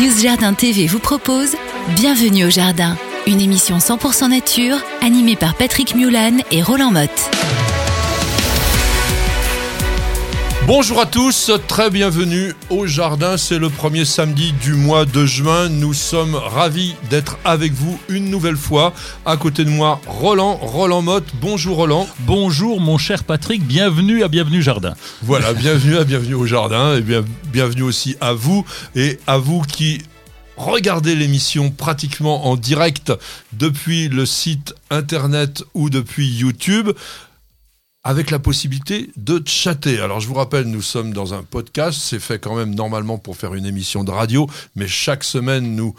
News Jardin TV vous propose Bienvenue au Jardin, une émission 100% nature animée par Patrick Mulan et Roland Motte. Bonjour à tous, très bienvenue au jardin. C'est le premier samedi du mois de juin. Nous sommes ravis d'être avec vous une nouvelle fois. À côté de moi, Roland, Roland Motte. Bonjour Roland. Bonjour mon cher Patrick, bienvenue à Bienvenue Jardin. Voilà, bienvenue à Bienvenue au jardin et bien, bienvenue aussi à vous et à vous qui regardez l'émission pratiquement en direct depuis le site internet ou depuis YouTube avec la possibilité de chatter. Alors je vous rappelle, nous sommes dans un podcast, c'est fait quand même normalement pour faire une émission de radio, mais chaque semaine nous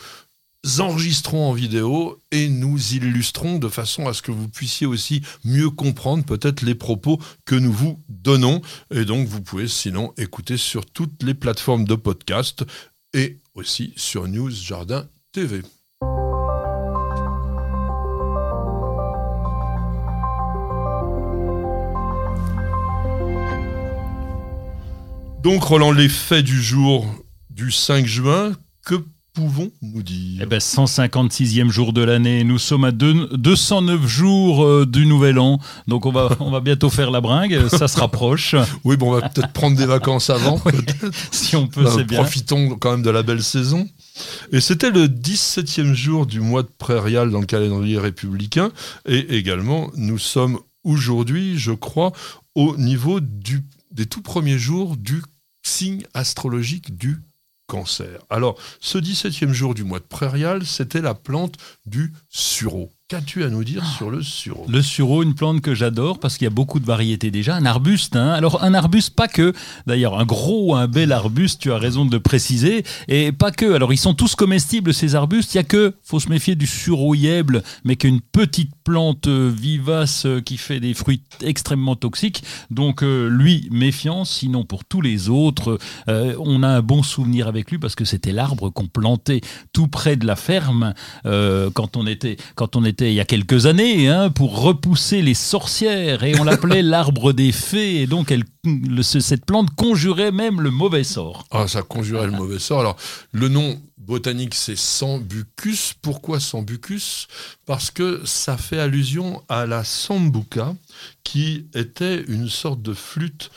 enregistrons en vidéo et nous illustrons de façon à ce que vous puissiez aussi mieux comprendre peut-être les propos que nous vous donnons. Et donc vous pouvez sinon écouter sur toutes les plateformes de podcast et aussi sur News Jardin TV. Donc Roland, les faits du jour du 5 juin, que pouvons-nous dire? Eh ben, 156e jour de l'année, nous sommes à deux- 209 jours euh, du nouvel an, donc on va, on va bientôt faire la bringue, ça se rapproche, Oui, bon, on va peut-être prendre des vacances avant, si on peut, Ben, c'est bien. Profitons quand même de la belle saison. Et c'était le 17e jour du mois de prairial dans le calendrier républicain. Et également, nous sommes aujourd'hui, je crois, au niveau du, des tout premiers jours du signe astrologique du cancer. Alors, ce 17e jour du mois de prairial, c'était la plante du sureau. Qu'as-tu à nous dire sur le sureau? Le sureau, une plante que j'adore parce qu'il y a beaucoup de variétés déjà. Un arbuste, hein. alors un arbuste, pas que. D'ailleurs, un gros, un bel arbuste, tu as raison de le préciser. Et pas que. Alors, ils sont tous comestibles, ces arbustes. Il y a que, faut se méfier du sureauièble, mais qu'une petite plante euh, vivace euh, qui fait des fruits extrêmement toxiques. Donc, euh, lui, méfiance. Sinon, pour tous les autres, on a un bon souvenir avec lui parce que c'était l'arbre qu'on plantait tout près de la ferme quand on était quand on était il y a quelques années hein, pour repousser les sorcières et on l'appelait l'arbre des fées et donc elle, le- ce- cette plante conjurait même le mauvais sort. Ah, ça conjurait le mauvais sort. Alors, le nom botanique, c'est Sambucus. Pourquoi Sambucus? Parce que ça fait allusion à la sambuca, qui était une sorte de flûte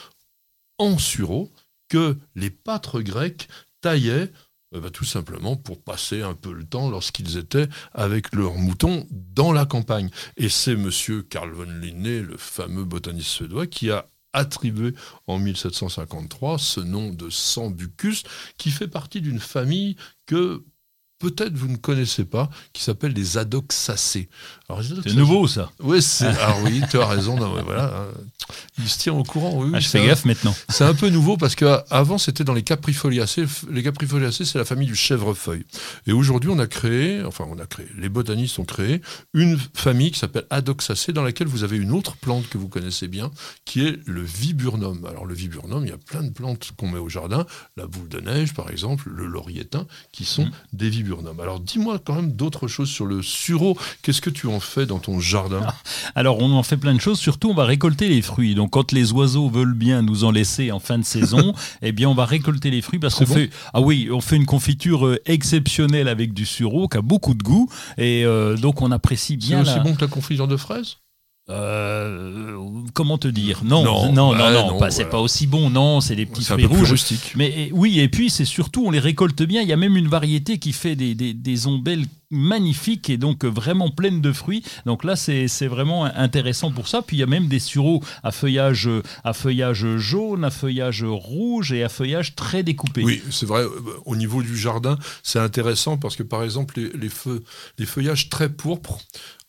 en sureau que les pâtres grecs taillaient bah, tout simplement pour passer un peu le temps lorsqu'ils étaient avec leurs moutons dans la campagne. Et c'est monsieur Carl von Linné, le fameux botaniste suédois, qui a attribué en 1753 ce nom de Sambucus, qui fait partie d'une famille que peut-être vous ne connaissez pas, qui s'appelle les Adoxacées. C'est nouveau ça. Oui, c'est. Alors oui, tu as raison. non, voilà, hein. il se tient au courant. Oui, Ah, je fais un- gaffe maintenant. c'est un peu nouveau parce qu'avant c'était dans les Caprifoliacées. Les Caprifoliacées, c'est la famille du chèvrefeuille. Et aujourd'hui, on a créé, enfin, on a créé, les botanistes ont créé une famille qui s'appelle Adoxacées, dans laquelle vous avez une autre plante que vous connaissez bien, qui est le viburnum. Alors, le viburnum, il y a plein de plantes qu'on met au jardin, la boule de neige, par exemple, le laurier-thym, qui sont des viburnums. Alors, dis-moi quand même d'autres choses sur le sureau. Qu'est-ce que tu en fais dans ton jardin? Alors on en fait plein de choses, surtout on va récolter les fruits. Donc quand les oiseaux veulent bien nous en laisser en fin de saison, eh bien on va récolter les fruits parce qu'on bon? fait ah oui, on fait une confiture euh, exceptionnelle avec du sureau qui a beaucoup de goût et euh, donc on apprécie C'est bien aussi la- bon que la confiture de fraises? Euh, comment te dire? Non, Non, non, non, non, c'est voilà. pas aussi bon. Non, c'est des petits fruits rouges. rustique. Mais et- oui, et puis c'est surtout, on les récolte bien. Il y a même une variété qui fait des, des, des ombelles magnifiques et donc euh, vraiment pleines de fruits. Donc là, c'est vraiment intéressant pour ça. Puis il y a même des sureaux à feuillage, à feuillage jaune, à feuillage rouge et à feuillage très découpé. Oui, c'est vrai. euh, Au niveau du jardin, c'est intéressant parce que par exemple, les, les feux, les feuillages très pourpres,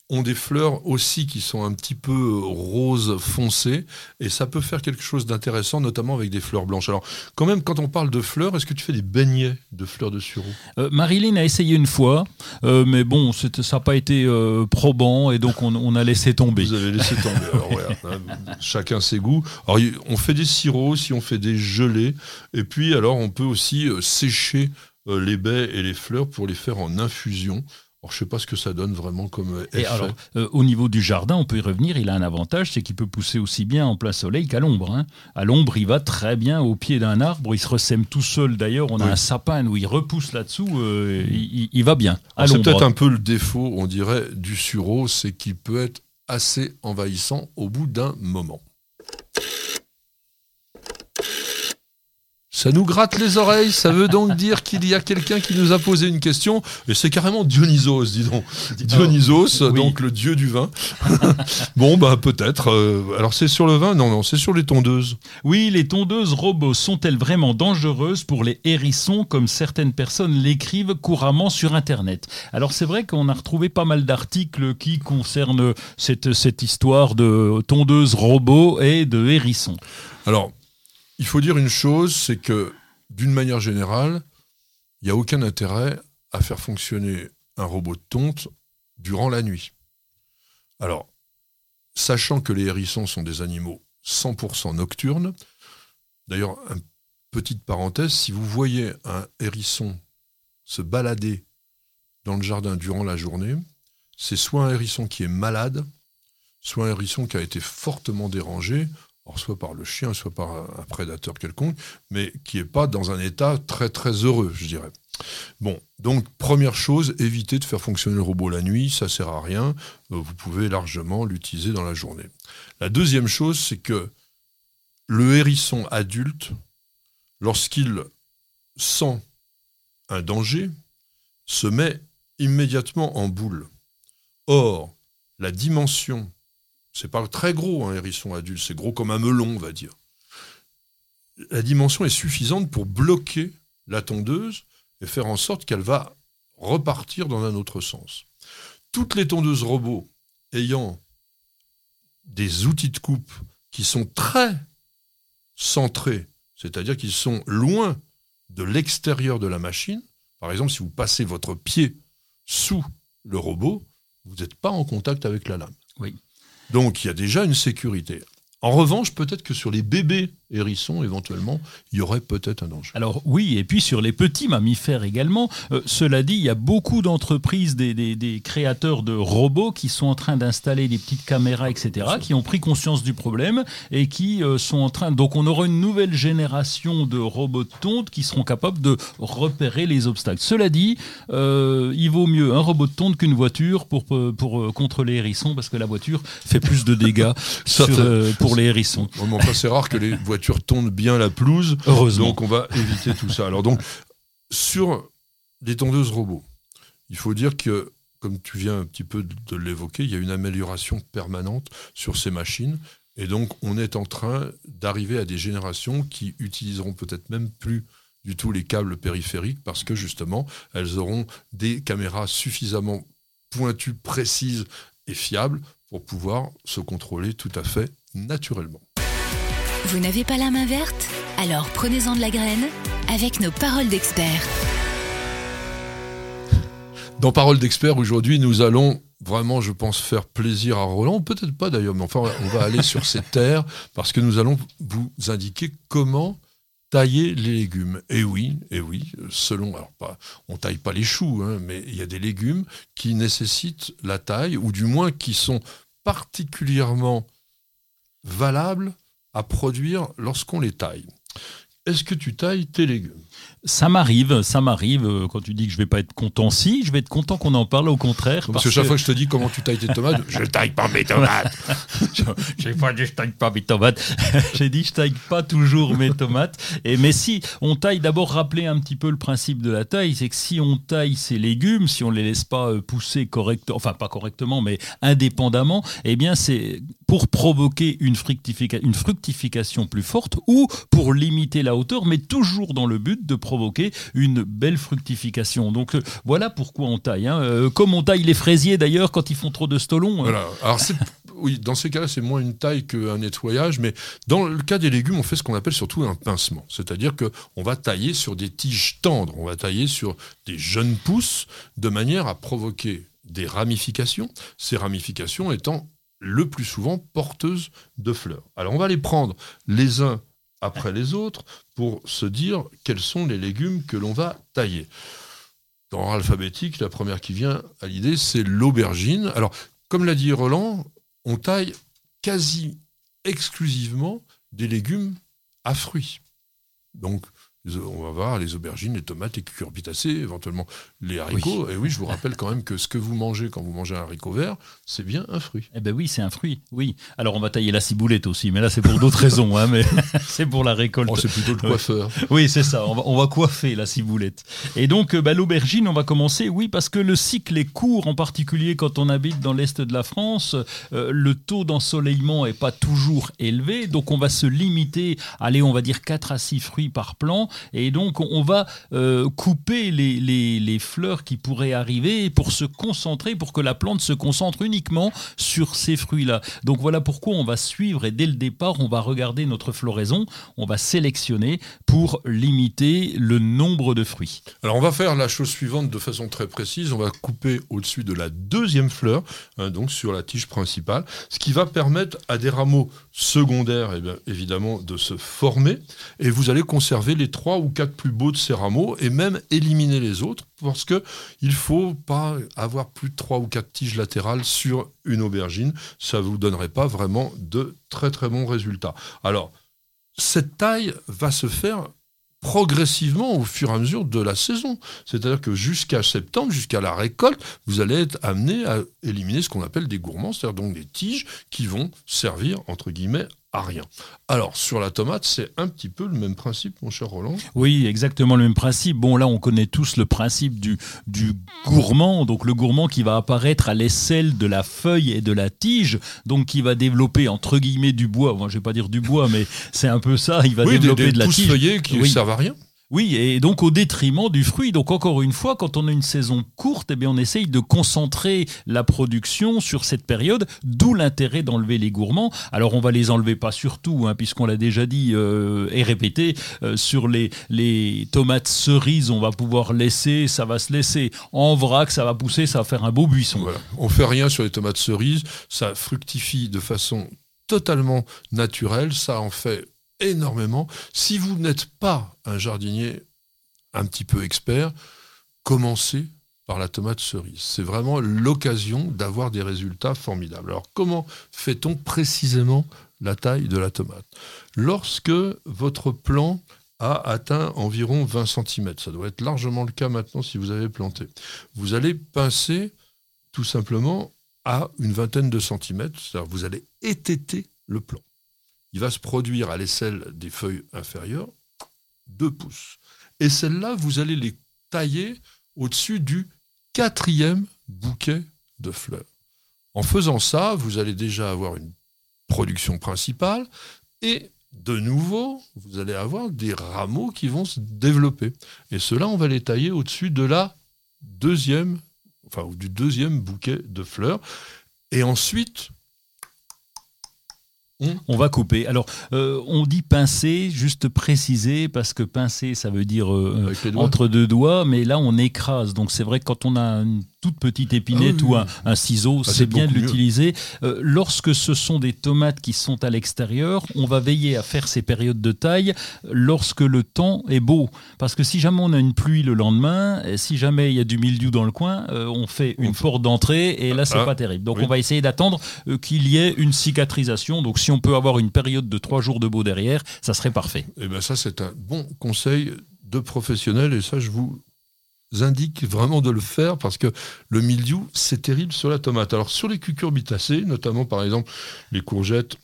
ont des fleurs aussi qui sont un petit peu rose foncé et ça peut faire quelque chose d'intéressant notamment avec des fleurs blanches. Alors quand même quand on parle de fleurs, est-ce que tu fais des beignets de fleurs de sureau? Euh, Marilyn a essayé une fois, euh, mais bon, ça n'a pas été euh, probant et donc on, a laissé tomber. Vous avez laissé tomber. Alors, chacun ses goûts. Alors on fait des sirops, si on fait des gelées et puis alors on peut aussi sécher les baies et les fleurs pour les faire en infusion je ne sais pas ce que ça donne vraiment comme effet. Et alors, euh, au niveau du jardin, on peut y revenir. Il a un avantage, c'est qu'il peut pousser aussi bien en plein soleil qu'à l'ombre. Hein. À l'ombre, il va très bien au pied d'un arbre. Il se ressème tout seul. D'ailleurs, on a un sapin où il repousse là-dessous. Euh, il, va bien. C'est peut-être un peu le défaut, on dirait, du sureau, c'est qu'il peut être assez envahissant au bout d'un moment. Ça nous gratte les oreilles, ça veut donc dire qu'il y a quelqu'un qui nous a posé une question, et c'est carrément Dionysos, dis donc. Dionysos, donc le dieu du vin. bon, bah peut-être. Euh, alors c'est sur le vin? Non, non, c'est sur les tondeuses. Oui, les tondeuses robots sont-elles vraiment dangereuses pour les hérissons, comme certaines personnes l'écrivent couramment sur Internet? Alors c'est vrai qu'on a retrouvé pas mal d'articles qui concernent cette, cette histoire de tondeuses robots et de hérissons. Alors, il faut dire une chose, c'est que d'une manière générale, il n'y a aucun intérêt à faire fonctionner un robot de tonte durant la nuit. Alors, sachant que les hérissons sont des animaux 100% nocturnes, d'ailleurs, petite parenthèse, si vous voyez un hérisson se balader dans le jardin durant la journée, c'est soit un hérisson qui est malade, soit un hérisson qui a été fortement dérangé soit par le chien, soit par un, prédateur quelconque, mais qui n'est pas dans un état très très heureux, je dirais. Bon, donc première chose, évitez de faire fonctionner le robot la nuit, ça sert à rien, euh, vous pouvez largement l'utiliser dans la journée. La deuxième chose, c'est que le hérisson adulte, lorsqu'il sent un danger, se met immédiatement en boule. Or, la dimension c'est pas très gros, un hérisson adulte, c'est gros comme un melon, on va dire. La dimension est suffisante pour bloquer la tondeuse et faire en sorte qu'elle va repartir dans un autre sens. Toutes les tondeuses robots ayant des outils de coupe qui sont très centrés, c'est-à-dire qu'ils sont loin de l'extérieur de la machine, par exemple si vous passez votre pied sous le robot, vous n'êtes pas en contact avec la lame. Donc il y a déjà une sécurité. En revanche, peut-être que sur les bébés hérissons, éventuellement, il y aurait peut-être un danger. Alors oui, et puis sur les petits mammifères également. Euh, cela dit, il y a beaucoup d'entreprises, des, créateurs de robots qui sont en train d'installer des petites caméras, etc., qui ont pris conscience du problème et qui euh, sont en train... Donc on aura une nouvelle génération de robots de tonte qui seront capables de repérer les obstacles. Cela dit, euh, il vaut mieux un robot de tonte qu'une voiture pour, pour, contre les hérissons, parce que la voiture fait plus de dégâts pour les hérissons. c'est rare que les voiture tourne bien la pelouse. Heureusement. Donc on va éviter tout ça. Alors donc, sur les tondeuses robots, il faut dire que, comme tu viens un petit peu de l'évoquer, il y a une amélioration permanente sur ces machines. Et donc, on est en train d'arriver à des générations qui utiliseront peut-être même plus du tout les câbles périphériques parce que justement, elles auront des caméras suffisamment pointues, précises et fiables pour pouvoir se contrôler tout à fait naturellement. Vous n'avez pas la main verte Alors prenez-en de la graine avec nos paroles d'experts. Dans Paroles d'experts, aujourd'hui, nous allons vraiment, je pense, faire plaisir à Roland. Peut-être pas d'ailleurs, mais enfin, on va aller sur ces terres parce que nous allons vous indiquer comment tailler les légumes. Et oui, et oui, selon, alors pas, on taille pas les choux, hein, mais il y a des légumes qui nécessitent la taille, ou du moins qui sont particulièrement valables à produire lorsqu'on les taille. Est-ce que tu tailles tes légumes? Ça m'arrive, ça m'arrive. Euh, quand tu dis que je vais pas être content, si, je vais être content qu'on en parle, au contraire. Parce, que chaque fois que je te dis comment tu tailles tes tomates, je taille pas mes tomates. J'ai pas dit je taille pas mes tomates. J'ai dit je taille pas toujours mes tomates. Et mais si on taille, d'abord rappeler un petit peu le principe de la taille, c'est que si on taille ces légumes, si on les laisse pas euh, pousser correctement, enfin pas correctement, mais indépendamment, eh bien c'est pour provoquer une, fructification plus forte ou pour limiter la la hauteur, mais toujours dans le but de provoquer une belle fructification. Donc euh, voilà pourquoi on taille. hein. Euh, comme on taille les fraisiers d'ailleurs quand ils font trop de stolons. hein. Voilà. Alors oui, dans ces cas-là, c'est moins une taille qu'un nettoyage, mais dans le cas des légumes, on fait ce qu'on appelle surtout un pincement. C'est-à-dire que on va tailler sur des tiges tendres, on va tailler sur des jeunes pousses, de manière à provoquer des ramifications, ces ramifications étant le plus souvent porteuses de fleurs. Alors on va les prendre les uns après les autres pour se dire quels sont les légumes que l'on va tailler. Dans l'ordre alphabétique, la première qui vient à l'idée, c'est l'aubergine. Alors, comme l'a dit Roland, on taille quasi exclusivement des légumes à fruits. Donc, on va voir les aubergines, les tomates, les cucurbitacées, éventuellement les haricots. Et oui, je vous rappelle quand même que ce que vous mangez quand vous mangez un haricot vert, c'est bien un fruit. Eh ben oui, c'est un fruit. Oui. Alors on va tailler la ciboulette aussi, mais là c'est pour d'autres raisons. hein, mais c'est pour la récolte. Oh, c'est plutôt le coiffeur. Oui, c'est ça. On va, on va coiffer la ciboulette. Et donc, euh, bah, l'aubergine, on va commencer, oui, parce que le cycle est court, en particulier quand on habite dans l'est de la France. Euh, le taux d'ensoleillement est pas toujours élevé, donc on va se limiter, allez, on va dire 4 à 6 fruits par plant. Et donc, on va euh, couper les, fleurs qui pourraient arriver pour se concentrer, pour que la plante se concentre uniquement sur ces fruits-là. Donc voilà pourquoi on va suivre et dès le départ, on va regarder notre floraison, on va sélectionner pour limiter le nombre de fruits. Alors on va faire la chose suivante de façon très précise. On va couper au-dessus de la deuxième fleur, hein, donc sur la tige principale, ce qui va permettre à des rameaux secondaires, eh évidemment, de se former. Et vous allez conserver les trois ou quatre plus beaux de ces rameaux et même éliminer les autres, parce que il faut pas avoir plus de trois ou quatre tiges latérales sur une aubergine. Ça vous donnerait pas vraiment de très très bons résultats. Alors cette taille va se faire progressivement au fur et à mesure de la saison. C'est-à-dire que jusqu'à septembre, jusqu'à la récolte, vous allez être amené à éliminer ce qu'on appelle des gourmands, c'est-à-dire donc des tiges qui vont servir, entre guillemets, à rien. Alors, sur la tomate, c'est un petit peu le même principe, mon cher Roland. Oui, exactement le même principe. Bon, là, on connaît tous le principe du, du gourmand. Donc, le gourmand qui va apparaître à l'aisselle de la feuille et de la tige. Donc, qui va développer, entre guillemets, du bois. Moi, je vais pas dire du bois, mais c'est un peu ça. Il va oui, développer des de la tige. qui ne Oui. servent à rien. Oui, et donc au détriment du fruit. Donc encore une fois, quand on a une saison courte, eh bien on essaye de concentrer la production sur cette période, d'où l'intérêt d'enlever les gourmands. Alors on va les enlever pas sur tout, hein, puisqu'on l'a déjà dit euh, et répété, euh, sur les, les tomates cerises, on va pouvoir laisser, ça va se laisser. En vrac, ça va pousser, ça va faire un beau buisson. Voilà. On fait rien sur les tomates cerises, ça fructifie de façon totalement naturelle, ça en fait énormément. Si vous n'êtes pas un jardinier un petit peu expert, commencez par la tomate cerise. C'est vraiment l'occasion d'avoir des résultats formidables. Alors comment fait-on précisément la taille de la tomate? Lorsque votre plant a atteint environ 20 cm, ça doit être largement le cas maintenant si vous avez planté, vous allez pincer tout simplement à une vingtaine de centimètres, vous allez étêter le plant. Il va se produire à l'aisselle des feuilles inférieures 2 pouces. Et celles-là, vous allez les tailler au-dessus du quatrième bouquet de fleurs. En faisant ça, vous allez déjà avoir une production principale et de nouveau, vous allez avoir des rameaux qui vont se développer. Et ceux-là, on va les tailler au-dessus de la deuxième, enfin, du deuxième bouquet de fleurs. Et ensuite, On va couper. Alors, euh, on dit pincer, juste préciser, parce que pincer, ça veut dire euh, entre deux doigts, mais là on écrase. Donc c'est vrai que quand on a une toute petite épinette Ah oui, ou un, ciseau, Ah, c'est bien de l'utiliser. Euh, lorsque ce sont des tomates qui sont à l'extérieur, on va veiller à faire ces périodes de taille lorsque le temps est beau. Parce que si jamais on a une pluie le lendemain, et si jamais il y a du mildiou dans le coin, euh, on fait une On porte d'entrée et là c'est Ah, pas terrible. Donc oui. on va essayer d'attendre euh, qu'il y ait une cicatrisation. Donc si on peut avoir une période de trois jours de beau derrière, ça serait parfait. Eh bien, ça, c'est un bon conseil de professionnel et ça, je vous indique vraiment de le faire parce que le mildiou, c'est terrible sur la tomate. Alors, sur les cucurbitacées, notamment par exemple les courgettes,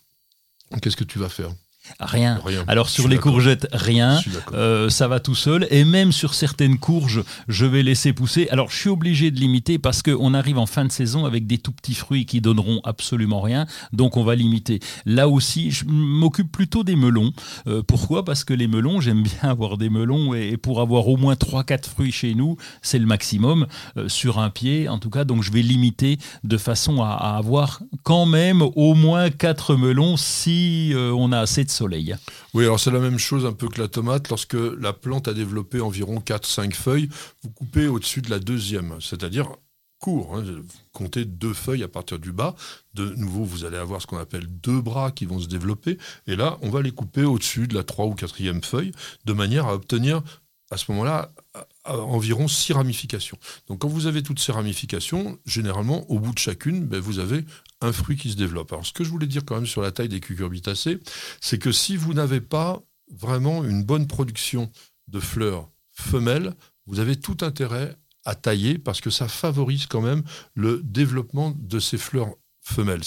qu'est-ce que tu vas faire? Rien. Rien. Alors sur les courgettes, rien. Euh, ça va tout seul. Et même sur certaines courges, je vais laisser pousser. Alors je suis obligé de limiter parce qu'on arrive en fin de saison avec des tout petits fruits qui donneront absolument rien. Donc on va limiter. Là aussi, je m'occupe plutôt des melons. Euh, pourquoi? Parce que les melons, j'aime bien avoir des melons et, pour avoir au moins 3-4 fruits chez nous, c'est le maximum euh, sur un pied. En tout cas, donc je vais limiter de façon à, à avoir quand même au moins 4 melons si on a assez de soleil. Oui, alors c'est la même chose un peu que la tomate. Lorsque la plante a développé environ 4-5 feuilles, vous coupez au-dessus de la deuxième, c'est-à-dire court. hein. Vous comptez deux feuilles à partir du bas. De nouveau, vous allez avoir ce qu'on appelle deux bras qui vont se développer. Et là, on va les couper au-dessus de la trois ou quatrième feuille, de manière à obtenir à ce moment-là environ six ramifications. Donc quand vous avez toutes ces ramifications, généralement, au bout de chacune, ben, vous avez un fruit qui se développe. Alors ce que je voulais dire quand même sur la taille des cucurbitacées, c'est que si vous n'avez pas vraiment une bonne production de fleurs femelles, vous avez tout intérêt à tailler parce que ça favorise quand même le développement de ces fleurs femelles.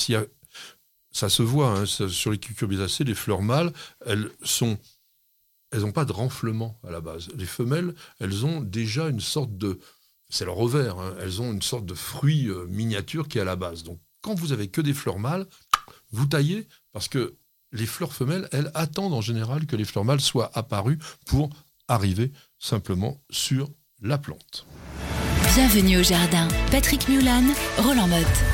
Ça se voit hein, sur les cucurbitacées, les fleurs mâles, elles sont elles n'ont pas de renflement à la base. Les femelles, elles ont déjà une sorte de... C'est leur ovaire, hein, elles ont une sorte de fruit euh, miniature qui est à la base. Donc quand vous avez que des fleurs mâles, vous taillez parce que les fleurs femelles, elles attendent en général que les fleurs mâles soient apparues pour arriver simplement sur la plante. Bienvenue au jardin. Patrick Mulan, Roland Motte.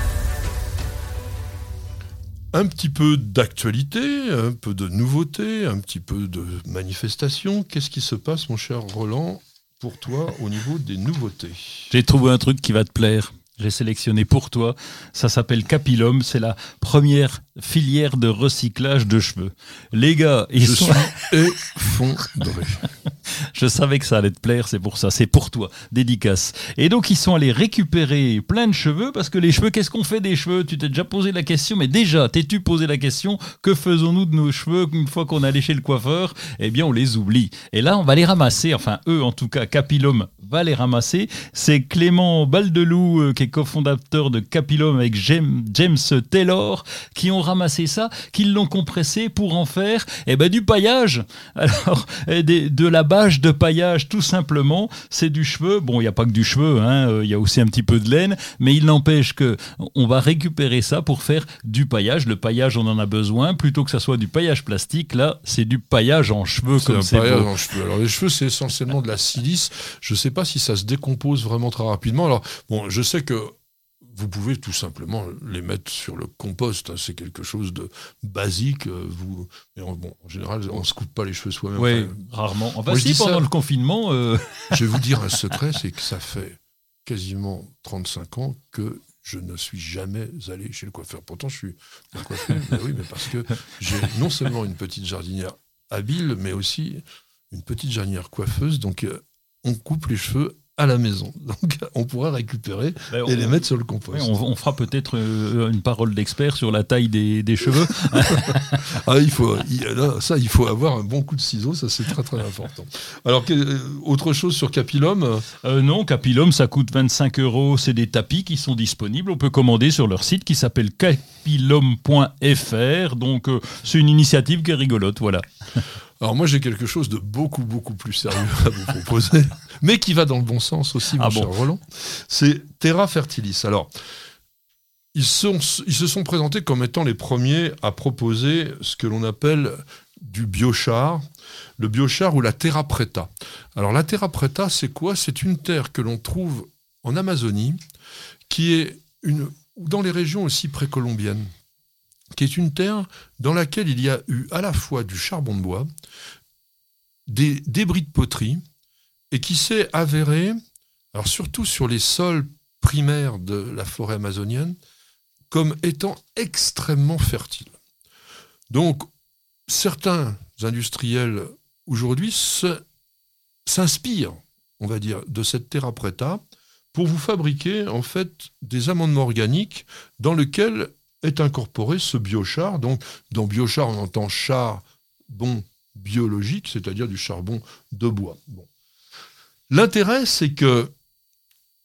Un petit peu d'actualité, un peu de nouveauté, un petit peu de manifestation. Qu'est-ce qui se passe, mon cher Roland, pour toi au niveau des nouveautés? J'ai trouvé un truc qui va te plaire. J'ai sélectionné pour toi. Ça s'appelle Capilum. C'est la première filière de recyclage de cheveux. Les gars, ils Je sont... suis effondré. Je savais que ça allait te plaire, c'est pour ça, c'est pour toi, dédicace. Et donc ils sont allés récupérer plein de cheveux, parce que les cheveux, qu'est-ce qu'on fait des cheveux? Tu t'es déjà posé la question, mais déjà, t'es-tu posé la question, que faisons-nous de nos cheveux une fois qu'on est allé chez le coiffeur? Eh bien, on les oublie. Et là, on va les ramasser, enfin eux en tout cas, Capilum va les ramasser. C'est Clément Baldelou, euh, qui est cofondateur de Capilum avec James, James Taylor, qui ont ramassé ça, qui l'ont compressé pour en faire eh ben, du paillage. Alors, eh, des- de la bâche de paillage, tout simplement, c'est du cheveu. Bon, il n'y a pas que du cheveu, hein, euh, il y a aussi un petit peu de laine, mais il n'empêche que on va récupérer ça pour faire du paillage. Le paillage, on en a besoin. Plutôt que ça soit du paillage plastique, là, c'est du paillage en cheveux, C'est comme un c'est paillage beau. en cheveux. Alors les cheveux, c'est essentiellement de la silice. Je ne sais pas si ça se décompose vraiment très rapidement. Alors bon, je sais que vous pouvez tout simplement les mettre sur le compost. hein. C'est quelque chose de basique. euh, Vous, mais en, bon, en général, on se coupe pas les cheveux soi-même. Oui, Enfin, rarement. Enfin, si, ça- pendant le confinement, euh, je vais vous dire un secret, c'est que ça fait quasiment 35 ans que je ne suis jamais allé chez le coiffeur. Pourtant, je suis un coiffeur. mais oui, mais parce que j'ai non seulement une petite jardinière habile, mais aussi une petite jardinière coiffeuse. Donc, euh, on coupe les cheveux à la maison. Donc, on pourra récupérer ben, et les mettre sur le compost. oui, on, on fera peut-être euh, une parole d'expert sur la taille des, des cheveux. Ah, il faut, là, ça, il faut avoir un bon coup de ciseau, ça c'est très très important. Alors, euh, autre chose sur Capilum, euh, Euh, non, Capilum, ça coûte 25 euros. C'est des tapis qui sont disponibles. On peut commander sur leur site qui s'appelle capilum.fr. Donc, euh, c'est une initiative qui est rigolote. Voilà. Alors moi j'ai quelque chose de beaucoup beaucoup plus sérieux à vous proposer, mais qui va dans le bon sens aussi, mon Ah cher bon Roland. C'est Terra Fertilis. Alors ils, sont, ils se sont présentés comme étant les premiers à proposer ce que l'on appelle du biochar, le biochar ou la terra preta. Alors la terra preta, c'est quoi? C'est une terre que l'on trouve en Amazonie, qui est une, dans les régions aussi précolombiennes, qui est une terre dans laquelle il y a eu à la fois du charbon de bois, des débris de poterie, et qui s'est avéré, alors surtout sur les sols primaires de la forêt amazonienne, comme étant extrêmement fertile. Donc, certains industriels aujourd'hui s'inspirent, on va dire, de cette terra preta pour vous fabriquer en fait des amendements organiques dans lesquels est incorporé ce biochar. Donc, dans biochar, on entend charbon biologique, c'est-à-dire du charbon de bois. L'intérêt, c'est que,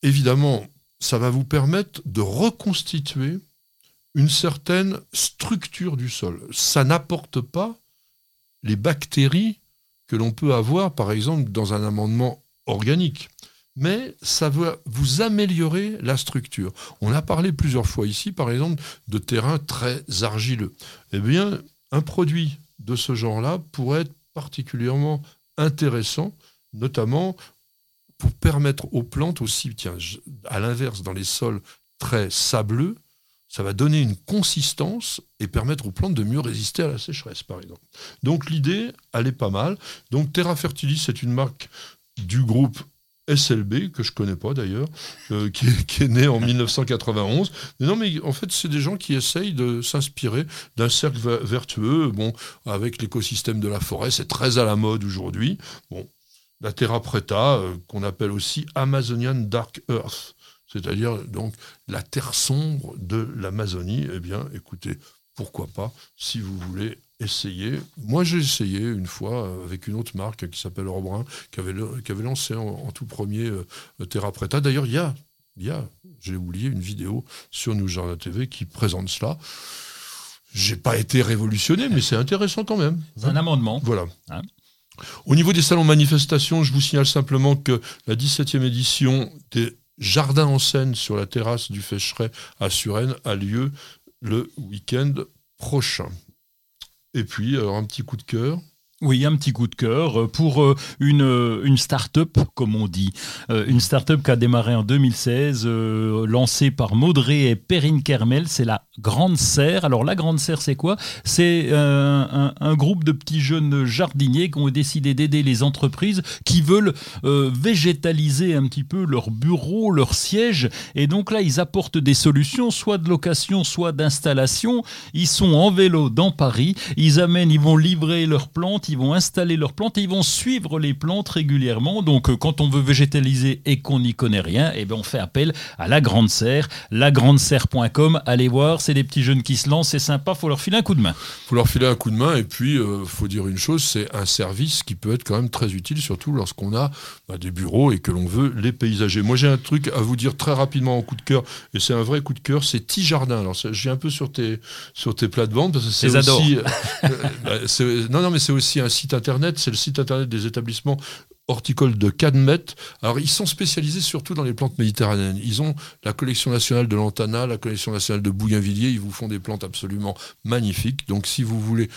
évidemment, ça va vous permettre de reconstituer une certaine structure du sol. Ça n'apporte pas les bactéries que l'on peut avoir, par exemple, dans un amendement organique. Mais ça va vous améliorer la structure. On a parlé plusieurs fois ici, par exemple, de terrains très argileux. Eh bien, un produit de ce genre-là pourrait être particulièrement intéressant, notamment pour permettre aux plantes aussi, tiens, à l'inverse, dans les sols très sableux, ça va donner une consistance et permettre aux plantes de mieux résister à la sécheresse, par exemple. Donc l'idée, elle est pas mal. Donc Terra Fertilis, c'est une marque du groupe SLB, que je connais pas d'ailleurs, euh, qui, est né en 1991. Mais non, mais en fait, c'est des gens qui essayent de s'inspirer d'un cercle vertueux. Bon, avec l'écosystème de la forêt, c'est très à la mode aujourd'hui. Bon, la Terra Preta, euh, qu'on appelle aussi Amazonian Dark Earth, c'est-à-dire donc la terre sombre de l'Amazonie. Eh bien, écoutez, pourquoi pas, si vous voulez essayer. Moi, j'ai essayé une fois euh, avec une autre marque qui s'appelle Orbrun, qui avait, qui avait lancé en, tout premier euh, Terra Preta. D'ailleurs, il y a, y a j'ai oublié, une vidéo sur Nous Jardin TV qui présente cela. J'ai pas été révolutionné, mais c'est intéressant quand même. C'est un amendement. Voilà. Hein au niveau des salons manifestations, je vous signale simplement que la 17e édition des Jardins en scène sur la terrasse du Fécheret à Suresnes a lieu le week-end prochain. Et puis, alors, un petit coup de cœur. Oui, un petit coup de cœur euh, pour euh, une, euh, une start-up, comme on dit. Une start-up qui a démarré en 2016, lancée par Maudré et Perrine Kermel. C'est la Grande Serre. Alors, la Grande Serre, c'est quoi? C'est un, groupe de petits jeunes jardiniers qui ont décidé d'aider les entreprises qui veulent végétaliser un petit peu leur bureau, leur siège. Et donc là, ils apportent des solutions, soit de location, soit d'installation. Ils sont en vélo dans Paris. Ils amènent, ils vont livrer leurs plantes ils vont installer leurs plantes et ils vont suivre les plantes régulièrement. Donc euh, quand on veut végétaliser et qu'on n'y connaît rien, eh ben, on fait appel à la Grande Serre, lagrandserre.com. Allez voir, c'est des petits jeunes qui se lancent, c'est sympa, faut leur filer un coup de main. Faut leur filer un coup de main et puis il euh, faut dire une chose, c'est un service qui peut être quand même très utile, surtout lorsqu'on a bah, des bureaux et que l'on veut les paysager. Moi j'ai un truc à vous dire très rapidement en coup de cœur et c'est un vrai coup de cœur, c'est T-Jardin. Alors j'ai un peu sur tes sur tes plates-bandes parce que c'est aussi euh, bah, non non mais c'est aussi un site internet, c'est le site internet des établissements horticoles de Cadmet. Alors, ils sont spécialisés surtout dans les plantes méditerranéennes. Ils ont la collection nationale de Lantana, la collection nationale de Bougainvilliers. Ils vous font des plantes absolument magnifiques. Donc, si vous voulez,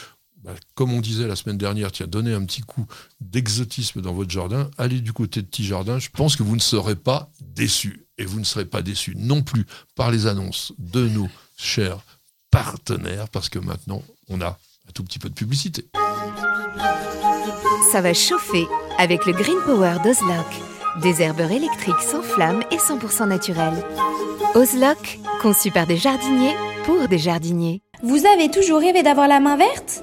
bah, comme on disait la semaine dernière, tiens, donner un petit coup d'exotisme dans votre jardin, allez du côté de Petit Jardin. Je pense que vous ne serez pas déçus. Et vous ne serez pas déçus non plus par les annonces de nos chers partenaires, parce que maintenant, on a un tout petit peu de publicité. Ça va chauffer avec le Green Power d'Ozlock. Des herbeurs électriques sans flamme et 100% naturels. Ozlock, conçu par des jardiniers pour des jardiniers. Vous avez toujours rêvé d'avoir la main verte?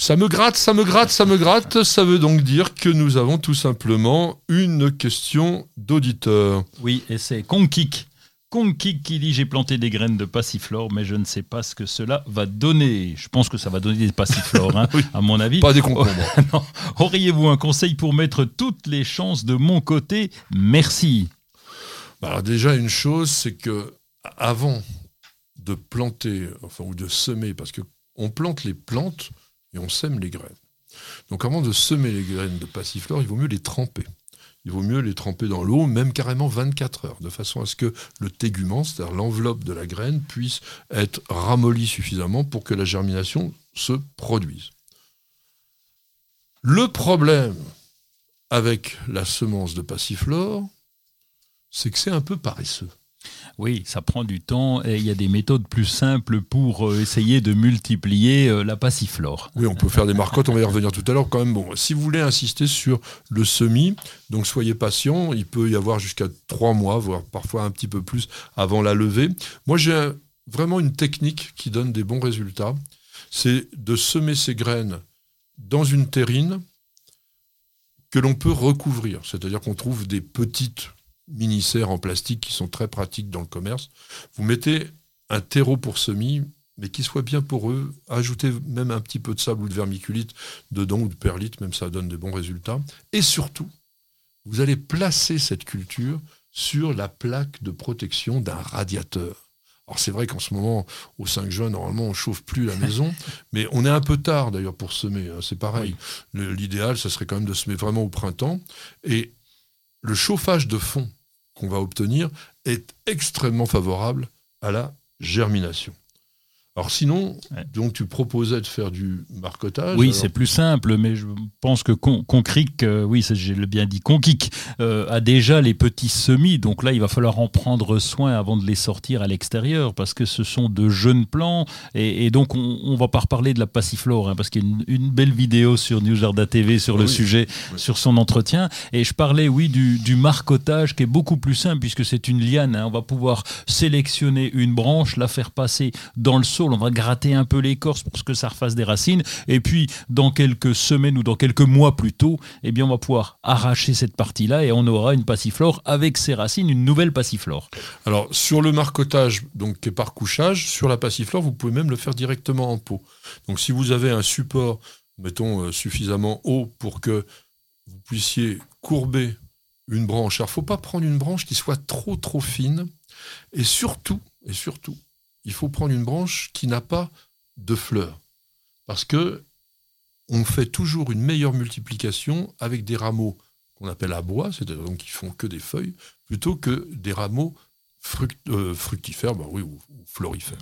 Ça me gratte, ça me gratte, ça me gratte. Ça veut donc dire que nous avons tout simplement une question d'auditeur. Oui, et c'est Konkik. Konkik qui dit j'ai planté des graines de passiflore, mais je ne sais pas ce que cela va donner. Je pense que ça va donner des passiflores, hein, à mon avis. Pas des concombres. Auriez-vous un conseil pour mettre toutes les chances de mon côté? Merci. Bah, alors déjà une chose, c'est que avant de planter, enfin ou de semer, parce que on plante les plantes et on sème les graines. Donc avant de semer les graines de passiflore, il vaut mieux les tremper. Il vaut mieux les tremper dans l'eau, même carrément 24 heures, de façon à ce que le tégument, c'est-à-dire l'enveloppe de la graine, puisse être ramolli suffisamment pour que la germination se produise. Le problème avec la semence de passiflore, c'est que c'est un peu paresseux. Oui, ça prend du temps et il y a des méthodes plus simples pour euh, essayer de multiplier euh, la passiflore. Oui, on peut faire des marcottes, on va y revenir tout à l'heure. Quand même, bon, si vous voulez insister sur le semis, donc soyez patient, il peut y avoir jusqu'à trois mois, voire parfois un petit peu plus avant la levée. Moi, j'ai vraiment une technique qui donne des bons résultats. C'est de semer ces graines dans une terrine que l'on peut recouvrir. C'est-à-dire qu'on trouve des petites mini-serres en plastique qui sont très pratiques dans le commerce. Vous mettez un terreau pour semis, mais qui soit bien poreux. Ajoutez même un petit peu de sable ou de vermiculite dedans ou de perlite, même ça donne de bons résultats. Et surtout, vous allez placer cette culture sur la plaque de protection d'un radiateur. Alors c'est vrai qu'en ce moment, au 5 juin, normalement, on chauffe plus la maison, mais on est un peu tard d'ailleurs pour semer. Hein, c'est pareil. L'idéal, ce serait quand même de semer vraiment au printemps. Et le chauffage de fond qu'on va obtenir est extrêmement favorable à la germination. Alors sinon, donc tu proposais de faire du marcotage. Oui, c'est plus simple, mais je pense que Concric, euh, oui, j'ai bien dit, Conquic euh, a déjà les petits semis, donc là il va falloir en prendre soin avant de les sortir à l'extérieur, parce que ce sont de jeunes plants, et, donc on, on, va pas reparler de la passiflore, hein, parce qu'il y a une, belle vidéo sur New TV sur le sujet, sur son entretien, et je parlais, oui, du, du, marcotage qui est beaucoup plus simple, puisque c'est une liane, hein. on va pouvoir sélectionner une branche, la faire passer dans le sol on va gratter un peu l'écorce pour que ça refasse des racines. Et puis, dans quelques semaines ou dans quelques mois plus tôt, eh bien, on va pouvoir arracher cette partie-là et on aura une passiflore avec ses racines, une nouvelle passiflore. Alors, sur le marcotage, donc qui est par couchage, sur la passiflore, vous pouvez même le faire directement en pot. Donc, si vous avez un support, mettons, euh, suffisamment haut pour que vous puissiez courber une branche. Alors, il ne faut pas prendre une branche qui soit trop trop fine. Et surtout, et surtout, il faut prendre une branche qui n'a pas de fleurs. Parce que on fait toujours une meilleure multiplication avec des rameaux qu'on appelle à bois, c'est-à-dire donc qui font que des feuilles, plutôt que des rameaux euh, fructifères, bah ou, ou florifères.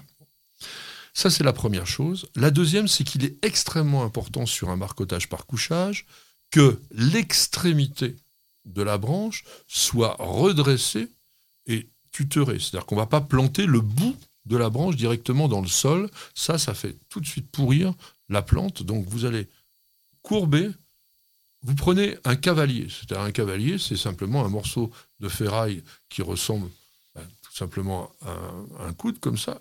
Ça, c'est la première chose. La deuxième, c'est qu'il est extrêmement important sur un marcotage par couchage que l'extrémité de la branche soit redressée et tutorée. C'est-à-dire qu'on ne va pas planter le bout de la branche directement dans le sol. Ça, ça fait tout de suite pourrir la plante. Donc vous allez courber. Vous prenez un cavalier. C'est-à-dire un cavalier, c'est simplement un morceau de ferraille qui ressemble ben, tout simplement à un, coude comme ça.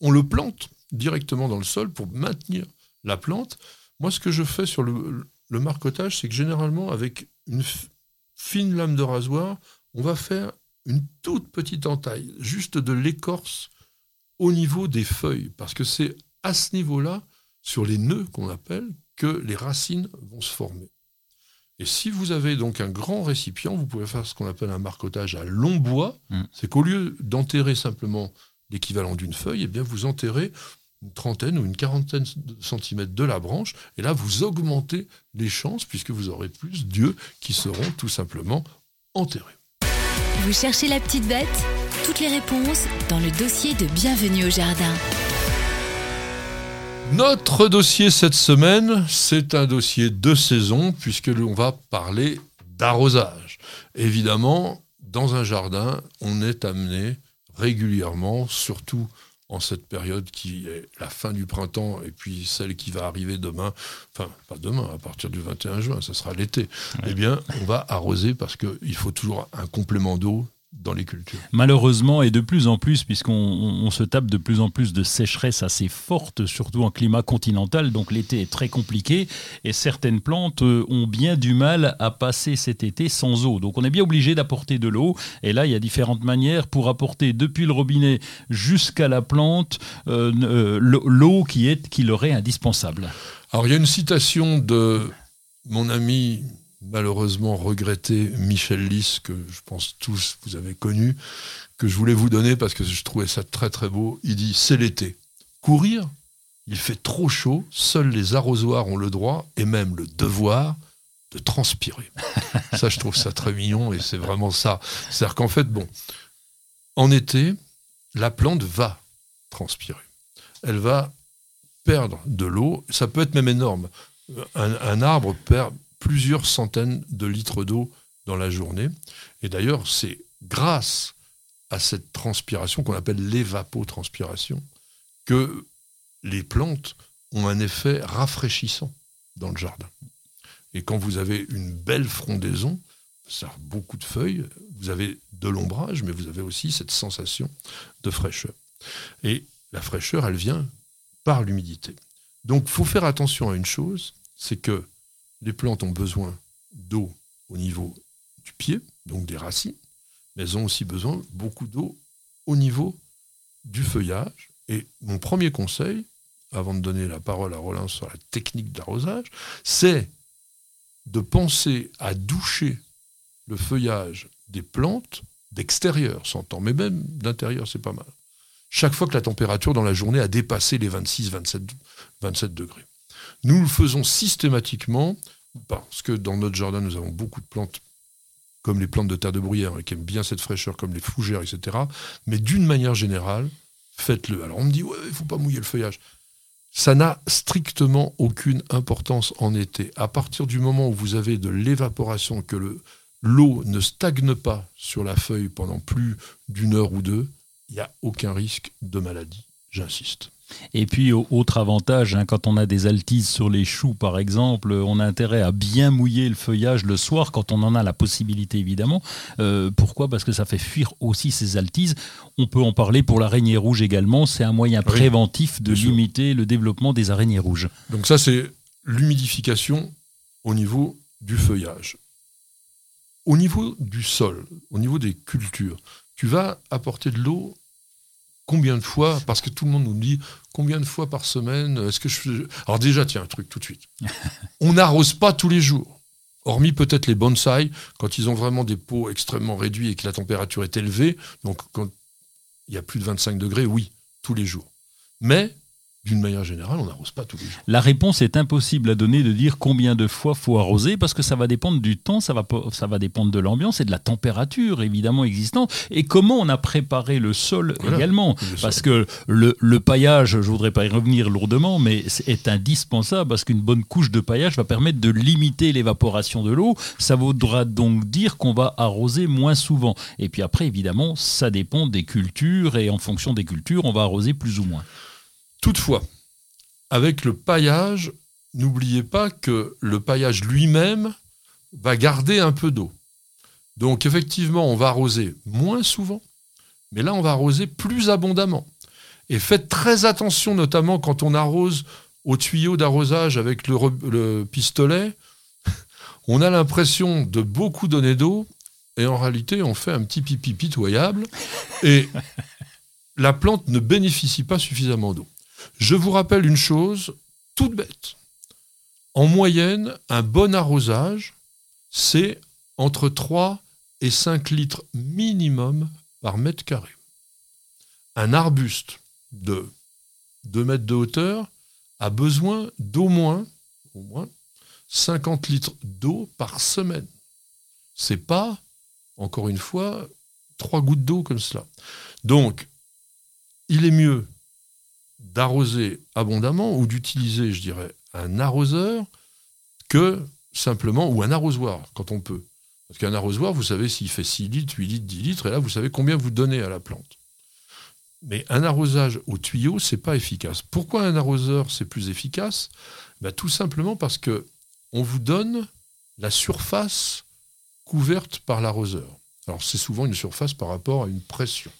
On le plante directement dans le sol pour maintenir la plante. Moi, ce que je fais sur le, le c'est que généralement, avec une fine lame de rasoir, on va faire une toute petite entaille, juste de l'écorce au niveau des feuilles, parce que c'est à ce niveau-là, sur les nœuds qu'on appelle, que les racines vont se former. Et si vous avez donc un grand récipient, vous pouvez faire ce qu'on appelle un marcotage à long bois. Mm. C'est qu'au lieu d'enterrer simplement l'équivalent d'une feuille, eh bien vous enterrez une trentaine ou une quarantaine de centimètres de la branche, et là vous augmentez les chances puisque vous aurez plus d'yeux qui seront tout simplement enterrés. Vous cherchez la petite bête Toutes les réponses dans le dossier de Bienvenue au Jardin. Notre dossier cette semaine, c'est un dossier de saison puisque l'on va parler d'arrosage. Évidemment, dans un jardin, on est amené régulièrement, surtout en cette période qui est la fin du printemps et puis celle qui va arriver demain, enfin pas demain, à partir du 21 juin, ça sera l'été, eh bien on va arroser parce qu'il faut toujours un complément d'eau dans les cultures. Malheureusement, et de plus en plus, puisqu'on se tape de plus en plus de sécheresse assez forte, surtout en climat continental, donc l'été est très compliqué, et certaines plantes euh, ont bien du mal à passer cet été sans eau. Donc on est bien obligé d'apporter de l'eau, et là il y a différentes manières pour apporter depuis le robinet jusqu'à la plante euh, euh, l'eau qui, est, qui leur est indispensable. Alors il y a une citation de mon ami malheureusement regretté Michel Lys, que je pense tous vous avez connu, que je voulais vous donner parce que je trouvais ça très très beau. Il dit C'est l'été. Courir, il fait trop chaud, seuls les arrosoirs ont le droit et même le devoir de transpirer. ça, je trouve ça très mignon et c'est vraiment ça. C'est-à-dire qu'en fait, bon, en été, la plante va transpirer. Elle va perdre de l'eau. Ça peut être même énorme. Un, un arbre perd plusieurs centaines de litres d'eau dans la journée. Et d'ailleurs, c'est grâce à cette transpiration qu'on appelle l'évapotranspiration que les plantes ont un effet rafraîchissant dans le jardin. Et quand vous avez une belle frondaison, ça a beaucoup de feuilles, vous avez de l'ombrage, mais vous avez aussi cette sensation de fraîcheur. Et la fraîcheur, elle vient par l'humidité. Donc, il faut faire attention à une chose, c'est que les plantes ont besoin d'eau au niveau du pied, donc des racines, mais elles ont aussi besoin beaucoup d'eau au niveau du feuillage. Et mon premier conseil, avant de donner la parole à Roland sur la technique d'arrosage, c'est de penser à doucher le feuillage des plantes d'extérieur, s'entend, mais même d'intérieur, c'est pas mal. Chaque fois que la température dans la journée a dépassé les 26, 27, 27 degrés. Nous le faisons systématiquement parce que dans notre jardin, nous avons beaucoup de plantes comme les plantes de terre de bruyère, qui aiment bien cette fraîcheur, comme les fougères, etc. Mais d'une manière générale, faites-le. Alors on me dit, ouais, il ne faut pas mouiller le feuillage. Ça n'a strictement aucune importance en été. À partir du moment où vous avez de l'évaporation, que l'eau ne stagne pas sur la feuille pendant plus d'une heure ou deux, il n'y a aucun risque de maladie. J'insiste. Et puis, autre avantage, hein, quand on a des altises sur les choux, par exemple, on a intérêt à bien mouiller le feuillage le soir, quand on en a la possibilité, évidemment. Euh, pourquoi? Parce que ça fait fuir aussi ces altises. On peut en parler pour l'araignée rouge également. C'est un moyen préventif de limiter le développement des araignées rouges. Donc ça, c'est l'humidification au niveau du feuillage. Au niveau du sol, au niveau des cultures, tu vas apporter de l'eau combien de fois? Parce que tout le monde nous dit combien de fois par semaine Est-ce que je Alors déjà, tiens un truc tout de suite. On n'arrose pas tous les jours. Hormis peut-être les bonsaïs, quand ils ont vraiment des pots extrêmement réduits et que la température est élevée, donc quand il y a plus de 25 degrés, oui, tous les jours. Mais d'une manière générale, on n'arrose pas tous les jours. La réponse est impossible à donner de dire combien de fois faut arroser parce que ça va dépendre du temps, ça va, ça va dépendre de l'ambiance et de la température évidemment existante et comment on a préparé le sol également. parce que le, le, paillage, je voudrais pas y revenir lourdement, mais est indispensable parce qu'une bonne couche de paillage va permettre de limiter l'évaporation de l'eau. Ça voudra donc dire qu'on va arroser moins souvent. Et puis après, évidemment, ça dépend des cultures et en fonction des cultures, on va arroser plus ou moins. Toutefois, avec le paillage, n'oubliez pas que le paillage lui-même va garder un peu d'eau. Donc effectivement, on va arroser moins souvent, mais là, on va arroser plus abondamment. Et faites très attention, notamment quand on arrose au tuyau d'arrosage avec le, pistolet. On a l'impression de beaucoup donner d'eau, et en réalité, on fait un petit pipi pitoyable, et la plante ne bénéficie pas suffisamment d'eau. Je vous rappelle une chose toute bête. En moyenne, un bon arrosage, c'est entre 3 et 5 litres minimum par mètre carré. Un arbuste de 2 mètres de hauteur a besoin d'au moins, au moins 50 litres d'eau par semaine. C'est pas, encore une fois, trois gouttes d'eau comme cela. Donc, il est mieux d'arroser abondamment ou d'utiliser, je dirais, un arroseur que simplement, ou un arrosoir, quand on peut. Parce qu'un arrosoir, vous savez s'il fait 6 litres, 8 litres, 10 litres, et là, vous savez combien vous donnez à la plante. Mais un arrosage au tuyau, c'est pas efficace. Pourquoi un arroseur, c'est plus efficace? Ben, Tout simplement parce que on vous donne la surface couverte par l'arroseur. Alors, c'est souvent une surface par rapport à une pression.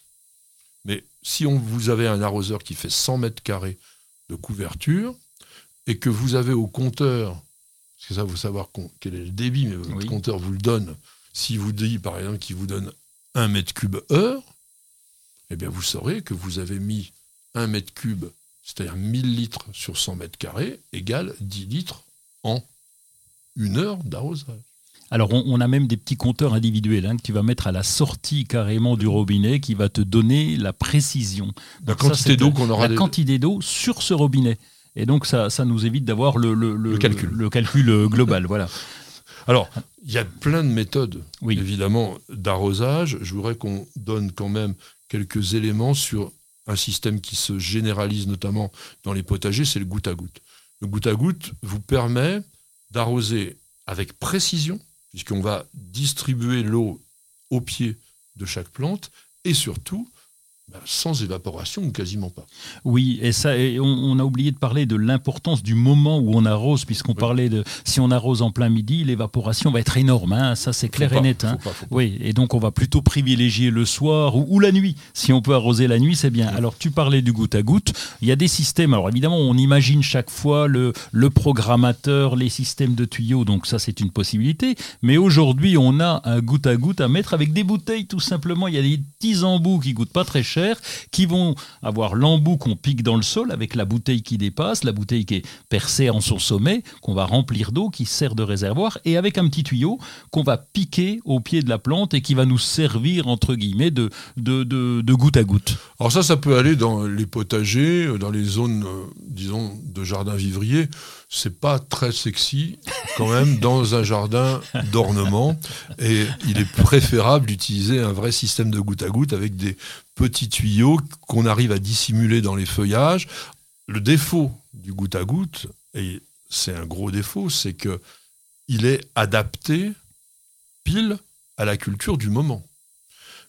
Si on, vous avez un arroseur qui fait 100 mètres carrés de couverture et que vous avez au compteur, parce que ça, vous savoir quel est le débit, mais votre compteur vous le donne, si vous dit par exemple qu'il vous donne 1 mètre cube heure, eh bien vous saurez que vous avez mis 1 mètre cube, c'est-à-dire 1000 litres sur 100 mètres carrés, égale 10 litres en une heure d'arrosage. Alors, on, a même des petits compteurs individuels hein, que tu vas mettre à la sortie carrément du robinet qui va te donner la précision. La quantité d'eau qu'on aura. La quantité d'eau sur ce robinet. Et donc, ça, ça nous évite d'avoir le, le, calcul. le calcul global. voilà. Alors, il y a plein de méthodes, évidemment, d'arrosage. Je voudrais qu'on donne quand même quelques éléments sur un système qui se généralise notamment dans les potagers, c'est le goutte à goutte. Le goutte à goutte vous permet d'arroser avec précision, puisqu'on va distribuer l'eau au pied de chaque plante, et surtout sans évaporation ou quasiment pas. Oui, et ça, on, a oublié de parler de l'importance du moment où on arrose, puisqu'on parlait de si on arrose en plein midi, l'évaporation va être énorme. Hein, ça, c'est clair et net. Hein. Oui, et donc on va plutôt privilégier le soir ou, la nuit. Si on peut arroser la nuit, c'est bien. Alors, tu parlais du goutte à goutte. Il y a des systèmes. Alors, évidemment, on imagine chaque fois le, le programmateur, les systèmes de tuyaux. Donc, ça, c'est une possibilité. Mais aujourd'hui, on a un goutte à goutte à mettre avec des bouteilles, tout simplement. Il y a des petits embouts qui coûtent pas très cher qui vont avoir l'embout qu'on pique dans le sol avec la bouteille qui dépasse, la bouteille qui est percée en son sommet, qu'on va remplir d'eau, qui sert de réservoir, et avec un petit tuyau qu'on va piquer au pied de la plante et qui va nous servir, entre guillemets, de, de, de, goutte à goutte. Alors ça, ça peut aller dans les potagers, dans les zones, euh, disons, de jardin vivrier c'est pas très sexy quand même dans un jardin d'ornement et il est préférable d'utiliser un vrai système de goutte à goutte avec des petits tuyaux qu'on arrive à dissimuler dans les feuillages. Le défaut du goutte à goutte et c'est un gros défaut, c'est que il est adapté pile à la culture du moment.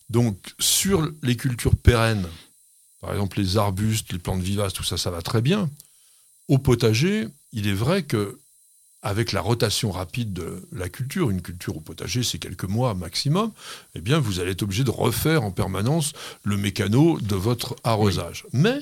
Donc sur les cultures pérennes, par exemple les arbustes, les plantes vivaces, tout ça, ça va très bien. Au potager, il est vrai que avec la rotation rapide de la culture, une culture au potager, c'est quelques mois maximum, eh bien, vous allez être obligé de refaire en permanence le mécano de votre arrosage. Mais,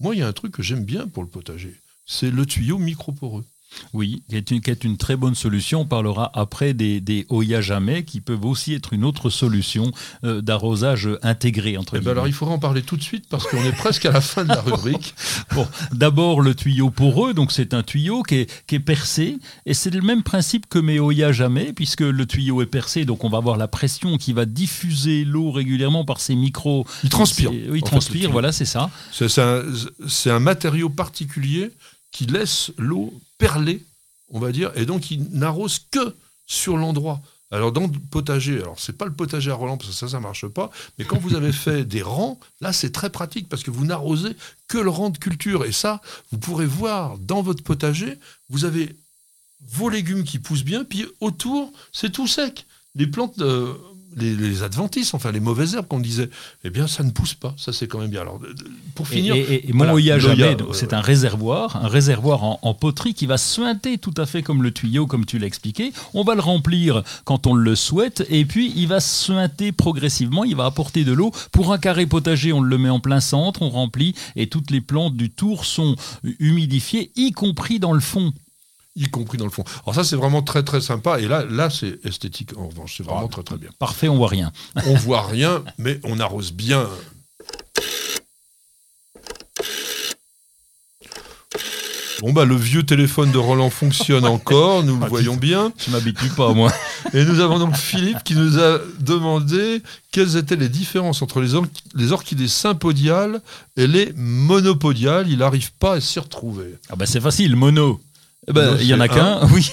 moi, il y a un truc que j'aime bien pour le potager, c'est le tuyau microporeux. Oui, qui est, une, qui est, une, très bonne solution. On parlera après des, des Oya jamais, qui peuvent aussi être une autre solution euh, d'arrosage intégré. Entre eh ben alors il faudra en parler tout de suite parce qu'on est presque à la fin de la rubrique. bon, d'abord le tuyau poreux, donc c'est un tuyau qui est, qui est percé et c'est le même principe que mes Oya jamais, puisque le tuyau est percé, donc on va avoir la pression qui va diffuser l'eau régulièrement par ces micros. Il transpire. Il transpire, voilà, c'est ça. C'est un, un matériau particulier qui laisse l'eau perler, on va dire, et donc il n'arrose que sur l'endroit. Alors dans le potager, alors c'est pas le potager à Roland parce que ça ça marche pas, mais quand vous avez fait des rangs, là c'est très pratique parce que vous n'arrosez que le rang de culture et ça vous pourrez voir dans votre potager, vous avez vos légumes qui poussent bien, puis autour c'est tout sec. Les plantes euh, les, adventices, enfin les mauvaises herbes qu'on disait, eh bien ça ne pousse pas. Ça c'est quand même bien. Alors pour finir, et, mon jamais, c'est un réservoir, un réservoir en, poterie qui va suinter tout à fait comme le tuyau, comme tu l'as expliqué. On va le remplir quand on le souhaite, et puis il va suinter progressivement. Il va apporter de l'eau pour un carré potager. On le met en plein centre, on remplit, et toutes les plantes du tour sont humidifiées, y compris dans le fond y compris dans le fond. Alors ça, c'est vraiment très très sympa. Et là, là c'est esthétique en revanche. C'est vraiment ah, très très bien. Parfait, on voit rien. on voit rien, mais on arrose bien. Bon bah le vieux téléphone de Roland fonctionne encore, nous le ah, voyons bien. Je m'habitue pas moi. Et nous avons donc Philippe qui nous a demandé quelles étaient les différences entre les, les orchidées sympodiales et les monopodiales. Il n'arrive pas à s'y retrouver. Ah bah c'est facile, mono. Eh ben, il y en a qu'un, oui.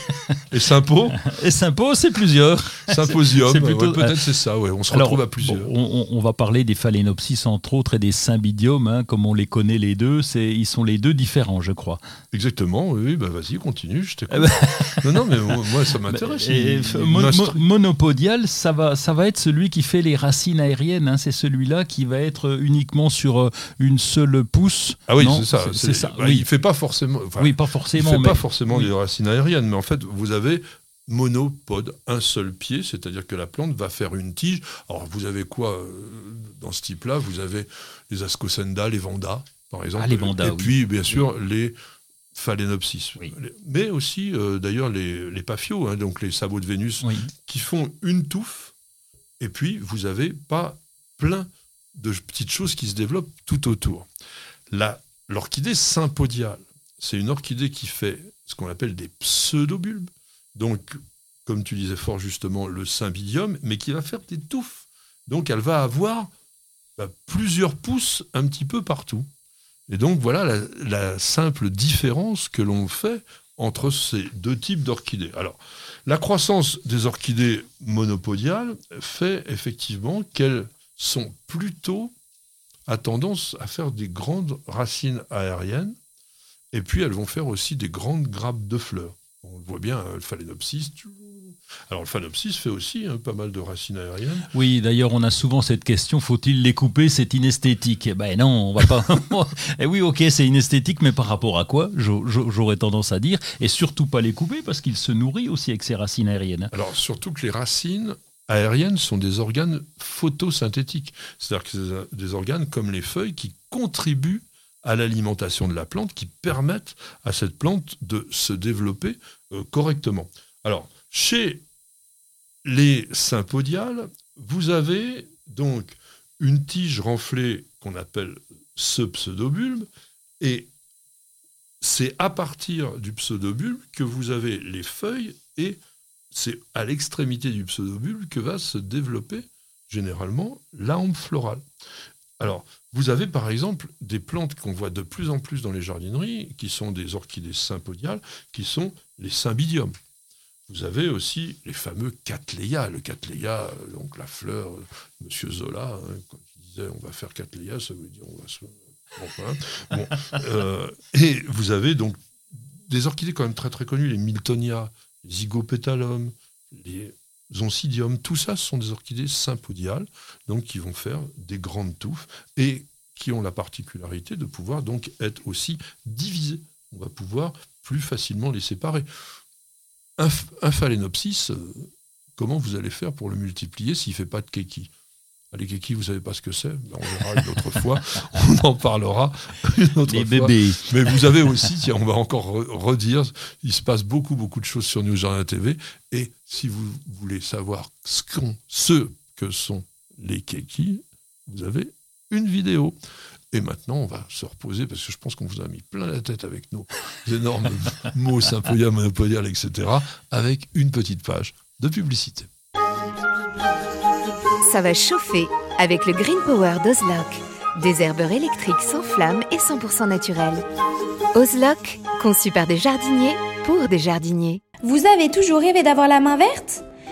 Et Sympo Et Sympo, c'est plusieurs. Symposium, peut-être c'est ça, ouais, on se retrouve à plusieurs. on, va parler des phalaenopsis entre autres et des symbidiums, hein, comme on les connaît les deux, ils sont les deux différents, je crois. Exactement, oui, bah vas-y, continue, je t'écoute. Eh ben non, non, mais moi, ça m'intéresse. monopodial, ça va, ça va être celui qui fait les racines aériennes, hein, c'est celui-là qui va être uniquement sur euh, une seule pousse. Ah oui, c'est ça. C'est ça. Bah, oui. Il fait pas forcément. oui, pas forcément. Il fait pas forcément des racines aériennes, mais en fait, vous avez monopode, un seul pied, c'est-à-dire que la plante va faire une tige. Alors vous avez quoi euh, dans ce type-là? Vous avez les ascosenda, les vandas, par exemple. Ah, les et puis, bien sûr, les phalaenopsis. Mais aussi, euh, d'ailleurs, les, les paphios, hein, donc les sabots de Vénus, qui font une touffe. Et puis, vous avez pas plein de petites choses qui se développent tout autour. L'orchidée sympodiale, c'est une orchidée qui fait ce qu'on appelle des pseudobulbes. Donc, comme tu disais fort justement, le symbidium, mais qui va faire des touffes. Donc, elle va avoir bah, plusieurs pousses un petit peu partout. Et donc, voilà la, simple différence que l'on fait entre ces deux types d'orchidées. Alors, la croissance des orchidées monopodiales fait effectivement qu'elles sont plutôt à tendance à faire des grandes racines aériennes et puis elles vont faire aussi des grandes grappes de fleurs. On le voit bien, le phalaenopsis. Alors le phalaenopsis fait aussi hein, pas mal de racines aériennes. Oui, d'ailleurs, on a souvent cette question faut-il les couper C'est inesthétique? Eh ben non, on va pas. eh oui, ok, c'est inesthétique, mais par rapport à quoi J'aurais tendance à dire. Et surtout pas les couper parce qu'il se nourrit aussi avec ses racines aériennes. Alors surtout que les racines aériennes sont des organes photosynthétiques. C'est-à-dire que c'est des organes comme les feuilles qui contribuent à l'alimentation de la plante, qui permettent à cette plante de se développer euh, correctement. Alors, chez les sympodiales, vous avez donc une tige renflée qu'on appelle ce pseudobulbe, et c'est à partir du pseudobulbe que vous avez les feuilles, et c'est à l'extrémité du pseudobulbe que va se développer généralement la florale. Alors, vous avez par exemple des plantes qu'on voit de plus en plus dans les jardineries, qui sont des orchidées sympodiales, qui sont les symbidiums. Vous avez aussi les fameux Cattleya. Le Cattleya, donc la fleur, Monsieur Zola, hein, quand il disait on va faire Cattleya, ça veut dire on va se. Euh, et vous avez donc des orchidées quand même très très connues, les Miltonia, les Zygopétalum, les Oncidium, tout ça ce sont des orchidées sympodiales, donc qui vont faire des grandes touffes et qui ont la particularité de pouvoir donc être aussi divisées. On va pouvoir plus facilement les séparer. Un, phalaenopsis, euh, comment vous allez faire pour le multiplier s'il ne fait pas de keki? Les kekis, vous savez pas ce que c'est On verra une autre fois. On en parlera une autre les fois. bébés. Mais vous avez aussi, tiens, on va encore redire, il se passe beaucoup, beaucoup de choses sur News Jardin TV. Et si vous voulez savoir ce, ce que sont les kekis, vous avez une vidéo. Et maintenant, on va se reposer parce que je pense qu'on vous a mis plein la tête avec nos énormes mots sympodia, monopodial, etc. avec une petite page de publicité. Ça va chauffer avec le Green Power d'Ozlock. Des herbeurs électriques sans flamme et 100% naturels. Ozlock, conçu par des jardiniers pour des jardiniers. Vous avez toujours rêvé d'avoir la main verte?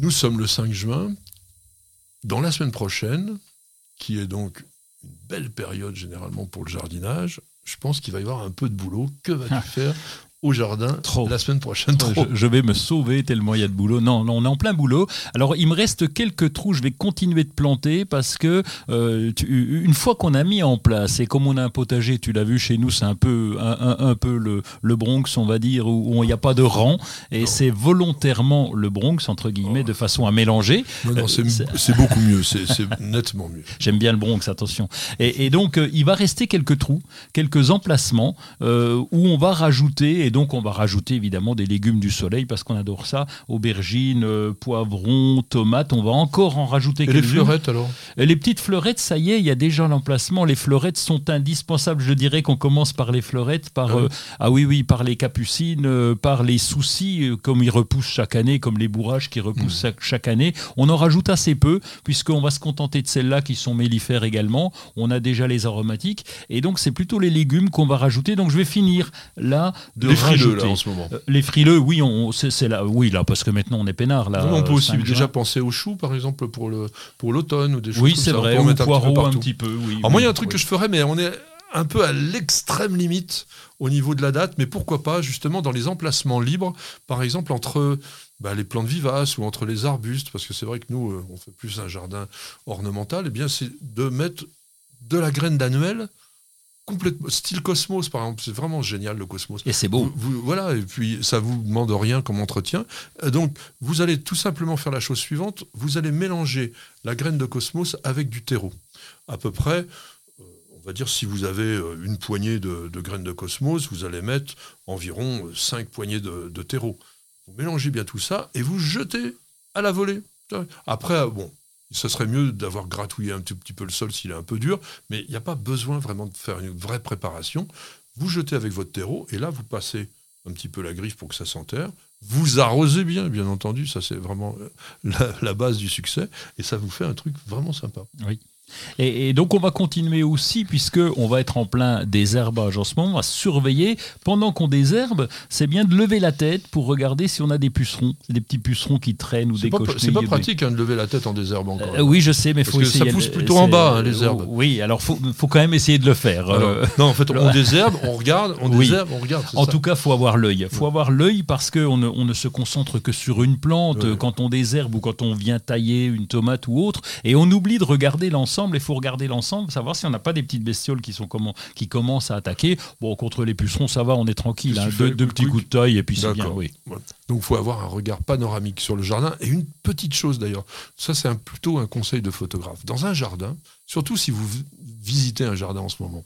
Nous sommes le 5 juin. Dans la semaine prochaine, qui est donc une belle période généralement pour le jardinage, je pense qu'il va y avoir un peu de boulot. Que vas-tu faire au jardin Trop. la semaine prochaine. Je, vais me sauver tellement il y a de boulot. Non, non, on est en plein boulot. Alors, il me reste quelques trous. Je vais continuer de planter parce que euh, une fois qu'on a mis en place, et comme on a un potager, tu l'as vu chez nous, c'est un peu, un, peu le, le, Bronx, on va dire, où il n'y a pas de rang. Et c'est volontairement le Bronx, entre guillemets, de façon à mélanger. Non, non, c'est euh, beaucoup mieux. C'est nettement mieux. J'aime bien le Bronx, attention. Et, et donc, euh, il va rester quelques trous, quelques emplacements où on va rajouter et donc, on va rajouter évidemment des légumes du soleil parce qu'on adore ça. Aubergines, euh, poivrons, tomates. On va encore en rajouter quelques-unes. Les fleurettes alors? Les petites fleurettes, ça y est, il y a déjà l'emplacement. Les fleurettes sont indispensables. Je dirais qu'on commence par les fleurettes, par ah, euh, ah oui oui, par les capucines, euh, par les soucis comme ils repoussent chaque année, comme les bourrages qui repoussent hmm. chaque année. On en rajoute assez peu puisqu'on va se contenter de celles-là qui sont mellifères également. On a déjà les aromatiques et donc c'est plutôt les légumes qu'on va rajouter. Donc je vais finir là de frileux là en ce moment. Euh, les frileux, oui, on, c'est, là, oui là, parce que maintenant on est peinard là. on peut aussi déjà penser aux choux, par exemple, pour le pour l'automne ou des choses Oui, c'est vrai. Ou poireaux un, petit peu. Oui, moi, il y a un truc que je ferais, mais on est un peu à l'extrême limite au niveau de la date, mais pourquoi pas justement dans les emplacements libres, par exemple entre bah, les plantes vivaces ou entre les arbustes, parce que c'est vrai que nous, euh, on fait plus un jardin ornemental, et eh bien c'est de mettre de la graine d'annuel complètement style Cosmos par exemple, c'est vraiment génial le Cosmos. Et c'est beau. Vous- vous- voilà, et puis ça vous demande rien comme entretien. Euh, Donc vous allez tout simplement faire la chose suivante, vous allez mélanger la graine de Cosmos avec du terreau. À peu près, euh, on va dire si vous avez euh, une poignée de, de graines de Cosmos, vous allez mettre environ 5 poignées de, de terreau. Vous mélangez bien tout ça et vous jetez à la volée. Après, bon, ce serait mieux d'avoir gratouillé un tout petit peu le sol s'il est un peu dur, mais il n'y a pas besoin vraiment de faire une vraie préparation. Vous jetez avec votre terreau et là, vous passez un petit peu la griffe pour que ça s'enterre. Vous arrosez bien, bien entendu, ça c'est vraiment euh, la, la base du succès, et ça vous fait un truc vraiment sympa. Et, et donc on va continuer aussi puisque on va être en plein désherbage en ce moment, à surveiller. Pendant qu'on désherbe, c'est bien de lever la tête pour regarder si on a des pucerons, des petits pucerons qui traînent ou des pas, c'est pas pratique hein, de lever la tête en désherbe encore. Euh, oui, je sais, mais Parce faut que ça essayer. pousse de- plutôt en bas, hein, les herbes. Oui, alors faut, faut quand même essayer de le faire. Alors, Euh, non, en fait, on désherbe, on regarde, on Oui. désherbe, on regarde. En ça. tout cas, faut avoir l'œil. faut avoir l'œil parce qu'on ne, on ne se concentre que sur une plante Ouais. quand on désherbe ou quand on vient tailler une tomate ou autre. Et on oublie de regarder l'ensemble. Il faut regarder l'ensemble, savoir si on n'a pas des petites bestioles qui, sont comment, qui commencent à attaquer. Bon, contre les pucerons, ça va, on est tranquille. Hein. Deux, deux petits coups de taille et puis c'est bien. Oui. Voilà. Donc, il faut avoir un regard panoramique sur le jardin. Et une petite chose d'ailleurs, ça c'est plutôt un conseil de photographe. Dans un jardin, surtout si vous vi- visitez un jardin en ce moment,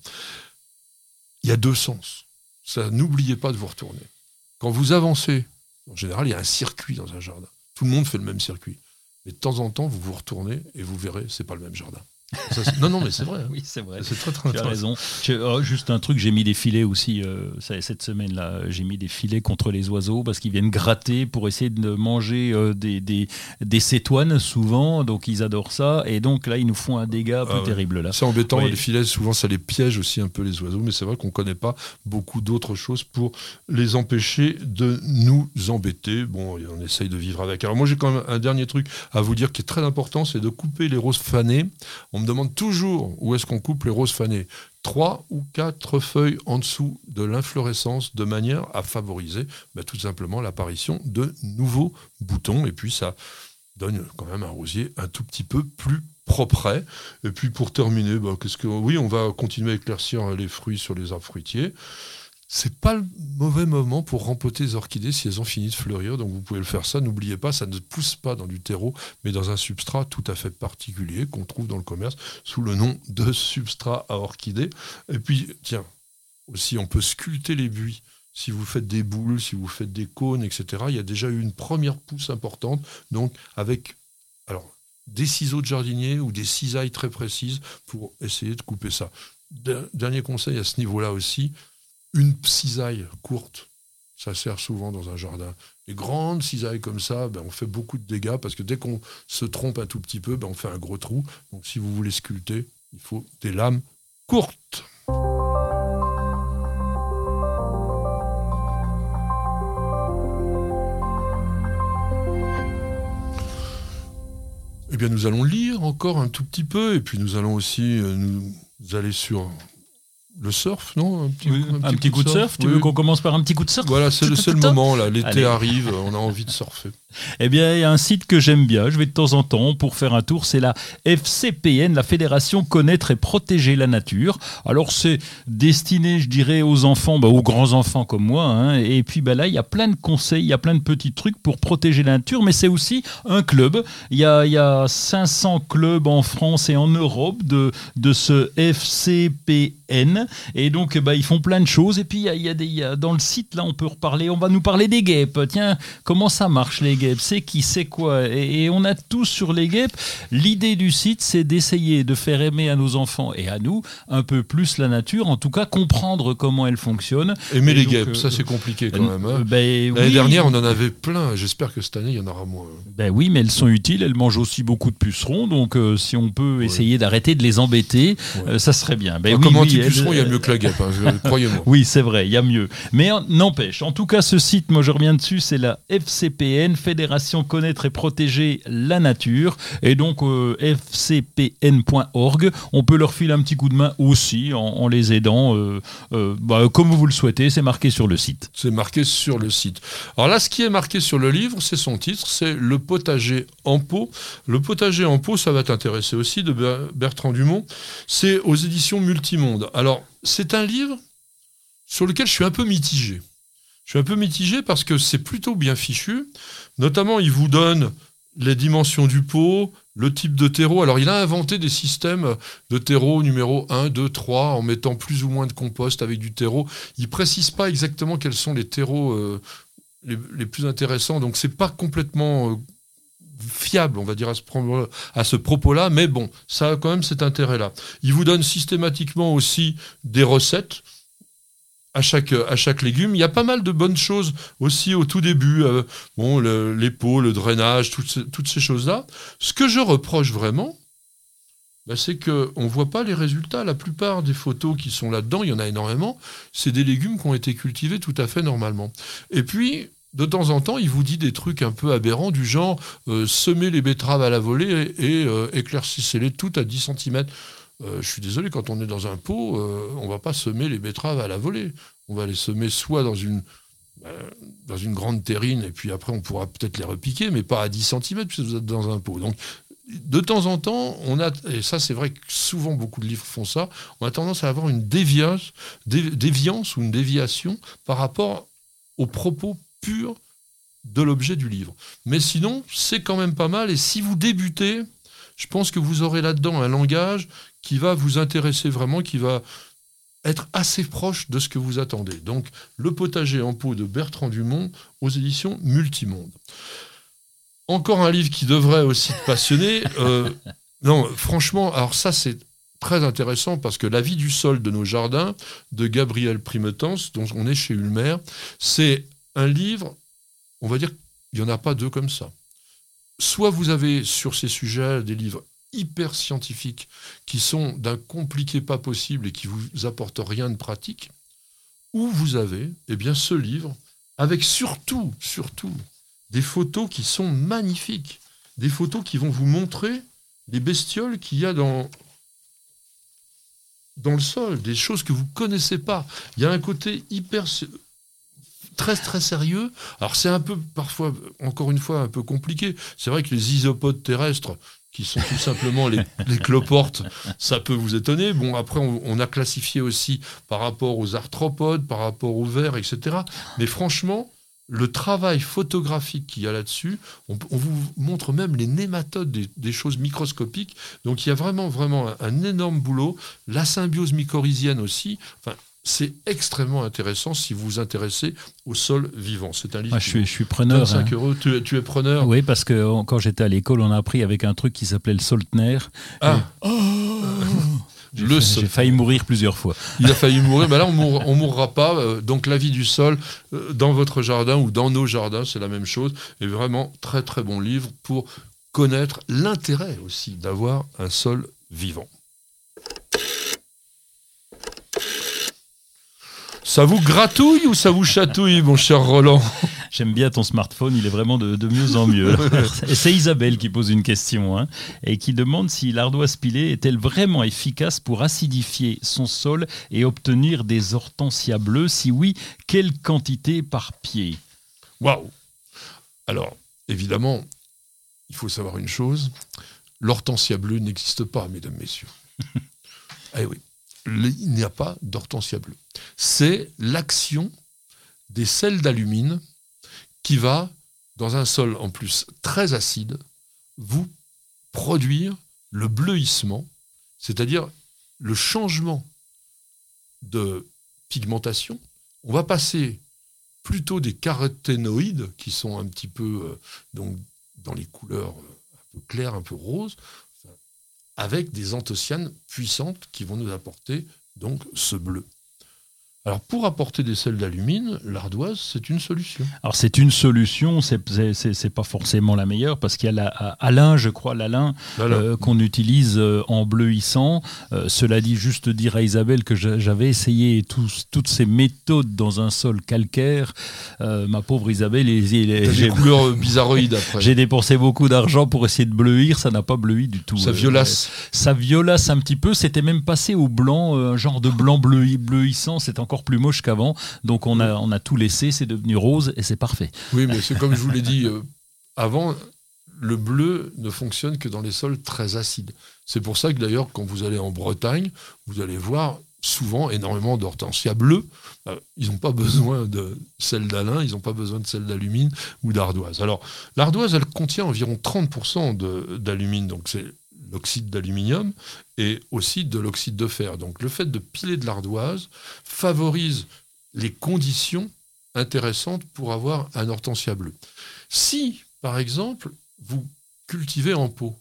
il y a deux sens. Ça, n'oubliez pas de vous retourner. Quand vous avancez, en général, il y a un circuit dans un jardin. Tout le monde fait le même circuit. Mais de temps en temps, vous vous retournez et vous verrez, c'est pas le même jardin. Ça, non, non, mais c'est vrai. Oui, c'est vrai. C'est très, très Tu as raison. Oh, juste un truc, j'ai mis des filets aussi euh, ça- cette semaine-là. J'ai mis des filets contre les oiseaux parce qu'ils viennent gratter pour essayer de manger euh, des, des, des cétoines souvent. Donc ils adorent ça. Et donc là, ils nous font un dégât plus Ah terrible. Là. C'est embêtant, Oui. les filets, souvent ça les piège aussi un peu les oiseaux, mais c'est vrai qu'on ne connaît pas beaucoup d'autres choses pour les empêcher de nous embêter. Bon, et on essaye de vivre avec. Alors moi j'ai quand même un dernier truc à vous dire qui est très important, c'est de couper les roses fanées. On me demande toujours où est-ce qu'on coupe les roses fanées. Trois ou quatre feuilles en dessous de l'inflorescence de manière à favoriser bah, tout simplement l'apparition de nouveaux boutons. Et puis ça donne quand même un rosier un tout petit peu plus propre. Et puis pour terminer, bah, qu'est-ce que oui, on va continuer à éclaircir les fruits sur les arbres fruitiers. C'est pas le mauvais moment pour rempoter les orchidées si elles ont fini de fleurir. Donc vous pouvez le faire ça. N'oubliez pas, ça ne pousse pas dans du terreau, mais dans un substrat tout à fait particulier qu'on trouve dans le commerce sous le nom de substrat à orchidées. Et puis tiens, aussi on peut sculpter les buis. Si vous faites des boules, si vous faites des cônes, etc., il y a déjà eu une première pousse importante. Donc avec alors des ciseaux de jardinier ou des cisailles très précises pour essayer de couper ça. Der- Dernier conseil à ce niveau-là aussi, une cisaille courte, ça sert souvent dans un jardin. Les grandes cisailles comme ça, ben, on fait beaucoup de dégâts parce que dès qu'on se trompe un tout petit peu, ben, on fait un gros trou. Donc si vous voulez sculpter, il faut des lames courtes. Eh bien, nous allons lire encore un tout petit peu, et puis nous allons aussi euh, nous aller sur le surf, non un petit, Oui, un petit coup de surf. Tu oui. veux qu'on commence par un petit coup de surf Voilà, c'est le, tout. moment, là. L'été arrive, on a envie de surfer. Eh bien, il y a un site que j'aime bien. Je vais de temps en temps pour faire un tour. C'est la FCPN, la Fédération Connaître et Protéger la Nature. Alors, c'est destiné, je dirais, aux enfants, bah, aux grands enfants comme moi. hein. Et puis, bah, là, il y a plein de conseils, il y a plein de petits trucs pour protéger la nature. Mais c'est aussi un club. Il y a, il y a 500 clubs en France et en Europe de, de ce FCPN. Et donc, bah, ils font plein de choses. Et puis, il y a, il y a des, il y a- dans le site, là, on peut reparler. On va nous parler des guêpes. Tiens, comment ça marche, les guêpes? C'est qui C'est quoi? Et, et on a tout sur les guêpes. L'idée du site, c'est d'essayer de faire aimer à nos enfants et à nous un peu plus la nature. En tout cas, comprendre comment elle fonctionne. Aimer Et les donc, guêpes, euh, ça c'est compliqué quand même. hein. Ben, L'année oui. dernière, on en avait plein. J'espère que cette année, il y en aura moins. Ben oui, mais elles sont utiles, elles mangent aussi beaucoup de pucerons, donc euh, si on peut essayer d'arrêter de les embêter, Ouais. euh, ça serait bien. Ben Ah, oui, Comme oui, anti-puceron, elles- il y a mieux que la guêpe, hein, croyez-moi. Oui, c'est vrai, il y a mieux. Mais n'empêche, en tout cas, ce site, moi je reviens dessus, c'est la FCPN, Fédération Connaître et Protéger la Nature. Et donc, euh, fcpn.org, on peut leur filer un petit coup de main aussi en, en les aidant, euh, euh, bah, comme vous le souhaitez, c'est marqué sur le site. C'est marqué sur le site. Alors là, ce qui est marqué sur le livre, c'est son titre, c'est Le potager en pot. Le potager en pot, ça va t'intéresser aussi, de Ber- Bertrand Dumont. C'est aux éditions Multimonde. Alors, C'est un livre sur lequel je suis un peu mitigé. Je suis un peu mitigé parce que c'est plutôt bien fichu. Notamment, il vous donne les dimensions du pot, le type de terreau. Alors, il a inventé des systèmes de terreau numéro 1, 2, 3, en mettant plus ou moins de compost avec du terreau. Il précise pas exactement quels sont les terreaux euh, les, les, plus intéressants. Donc, c'est pas complètement euh, fiable, on va dire, à ce, propos-là. Mais bon, ça a quand même cet intérêt-là. Il vous donne systématiquement aussi des recettes à chaque, légume. Il y a pas mal de bonnes choses aussi au tout début. Euh, bon, le, les pots, le drainage, toutes ces, toutes ces choses-là. Ce que je reproche vraiment, ben c'est qu'on ne voit pas les résultats. La plupart des photos qui sont là-dedans, il y en a énormément, c'est des légumes qui ont été cultivés tout à fait normalement. Et puis, de temps en temps, il vous dit des trucs un peu aberrants du genre euh, semer les betteraves à la volée et, euh, éclaircissez-les toutes à 10 cm. Euh, je suis désolé, quand on est dans un pot, on va pas semer les betteraves à la volée. On va les semer soit dans une, dans une grande terrine, et puis après on pourra peut-être les repiquer, mais pas à 10 cm puisque vous êtes dans un pot. Donc de temps en temps, on a, et ça c'est vrai que souvent beaucoup de livres font ça, on a tendance à avoir une déviance ou une déviation par rapport aux propos purs de l'objet du livre. Mais sinon, c'est quand même pas mal, et si vous débutez, je pense que vous aurez là-dedans un langage qui va vous intéresser vraiment, qui va être assez proche de ce que vous attendez. Donc, Le potager en pot de Bertrand Dumont aux éditions Multimonde. Encore un livre qui devrait aussi te passionner. Euh, non, franchement, alors ça, c'est très intéressant parce que La vie du sol de nos jardins de Gabriel Primetens, dont on est chez Ulmer, c'est un livre, on va dire, il n'y en a pas deux comme ça. Soit vous avez sur ces sujets des livres hyper scientifiques qui sont d'un compliqué pas possible et qui vous apportent rien de pratique, ou vous avez eh bien, ce livre avec surtout, surtout, des photos qui sont magnifiques, des photos qui vont vous montrer les bestioles qu'il y a dans, dans le sol, des choses que vous ne connaissez pas. Il y a un côté hyper très très sérieux. Alors c'est un peu parfois, encore une fois, un peu compliqué. C'est vrai que les isopodes terrestres, qui sont tout simplement les, les, cloportes, ça peut vous étonner. Bon, après, on, on, a classifié aussi par rapport aux arthropodes, par rapport aux vers, etc. Mais franchement, le travail photographique qu'il y a là-dessus, on, on, vous montre même les nématodes des, des, choses microscopiques. Donc il y a vraiment, vraiment un, un énorme boulot. La symbiose mycorhizienne aussi. Enfin, c'est extrêmement intéressant si vous vous intéressez au sol vivant. C'est un livre. Ah, je, suis, je suis preneur. 25 hein. euros. Tu, tu, es preneur Oui, parce que quand j'étais à l'école, on a appris avec un truc qui s'appelait le Soltner. Ah. Et... Oh J'ai fa failli mourir plusieurs fois. Il a failli mourir, mais là on mourra, on mourra pas. Euh, donc la vie du sol euh, dans votre jardin ou dans nos jardins, c'est la même chose. Et vraiment très très bon livre pour connaître l'intérêt aussi d'avoir un sol vivant. Ça vous gratouille ou ça vous chatouille, mon cher Roland J'aime bien ton smartphone, il est vraiment de, de mieux en mieux. et c'est Isabelle qui pose une question hein, et qui demande si l'ardoise pilée est-elle vraiment efficace pour acidifier son sol et obtenir des hortensias bleues Si oui, quelle quantité par pied? Waouh Alors, évidemment, il faut savoir une chose l'hortensia bleue n'existe pas, mesdames, messieurs. eh oui il n'y a pas d'hortensia bleue. C'est l'action des sels d'alumine qui va, dans un sol en plus très acide, vous produire le bleuissement, c'est-à-dire le changement de pigmentation. On va passer plutôt des caroténoïdes, qui sont un petit peu euh, dans les couleurs un peu claires, un peu roses, avec des anthocyanes puissantes qui vont nous apporter donc ce bleu. Alors pour apporter des sels d'alumine, l'ardoise, c'est une solution. Alors c'est une solution, c'est pas forcément la meilleure parce qu'il y a la, Alain, je crois, l'Alain euh, qu'on utilise euh, en bleuissant. Euh, cela dit, juste dire à Isabelle que j'avais essayé tous, toutes ces méthodes dans un sol calcaire. Ma pauvre Isabelle, j'ai des couleurs bizarroïdes après. J'ai dépensé beaucoup d'argent pour essayer de bleuir, ça n'a pas bleui du tout. Ça violace. ça violace un petit peu. C'était même passé au blanc, un genre de blanc bleu, bleuissant. C'est encore encore plus moche qu'avant. Donc on a, on a tout laissé, c'est devenu rose et c'est parfait. Oui, mais c'est comme je vous l'ai dit euh, avant, le bleu ne fonctionne que dans les sols très acides. C'est pour ça que d'ailleurs, quand vous allez en Bretagne, vous allez voir souvent énormément d'hortensia bleue. Euh, ils n'ont pas besoin de sel d'alun, ils n'ont pas besoin de sel d'alumine ou d'ardoise. Alors, l'ardoise, elle contient environ 30% d'alumine, donc c'est l'oxyde d'aluminium et aussi de l'oxyde de fer. Donc, le fait de piler de l'ardoise favorise les conditions intéressantes pour avoir un hortensia bleu. Si, par exemple, vous cultivez en pot,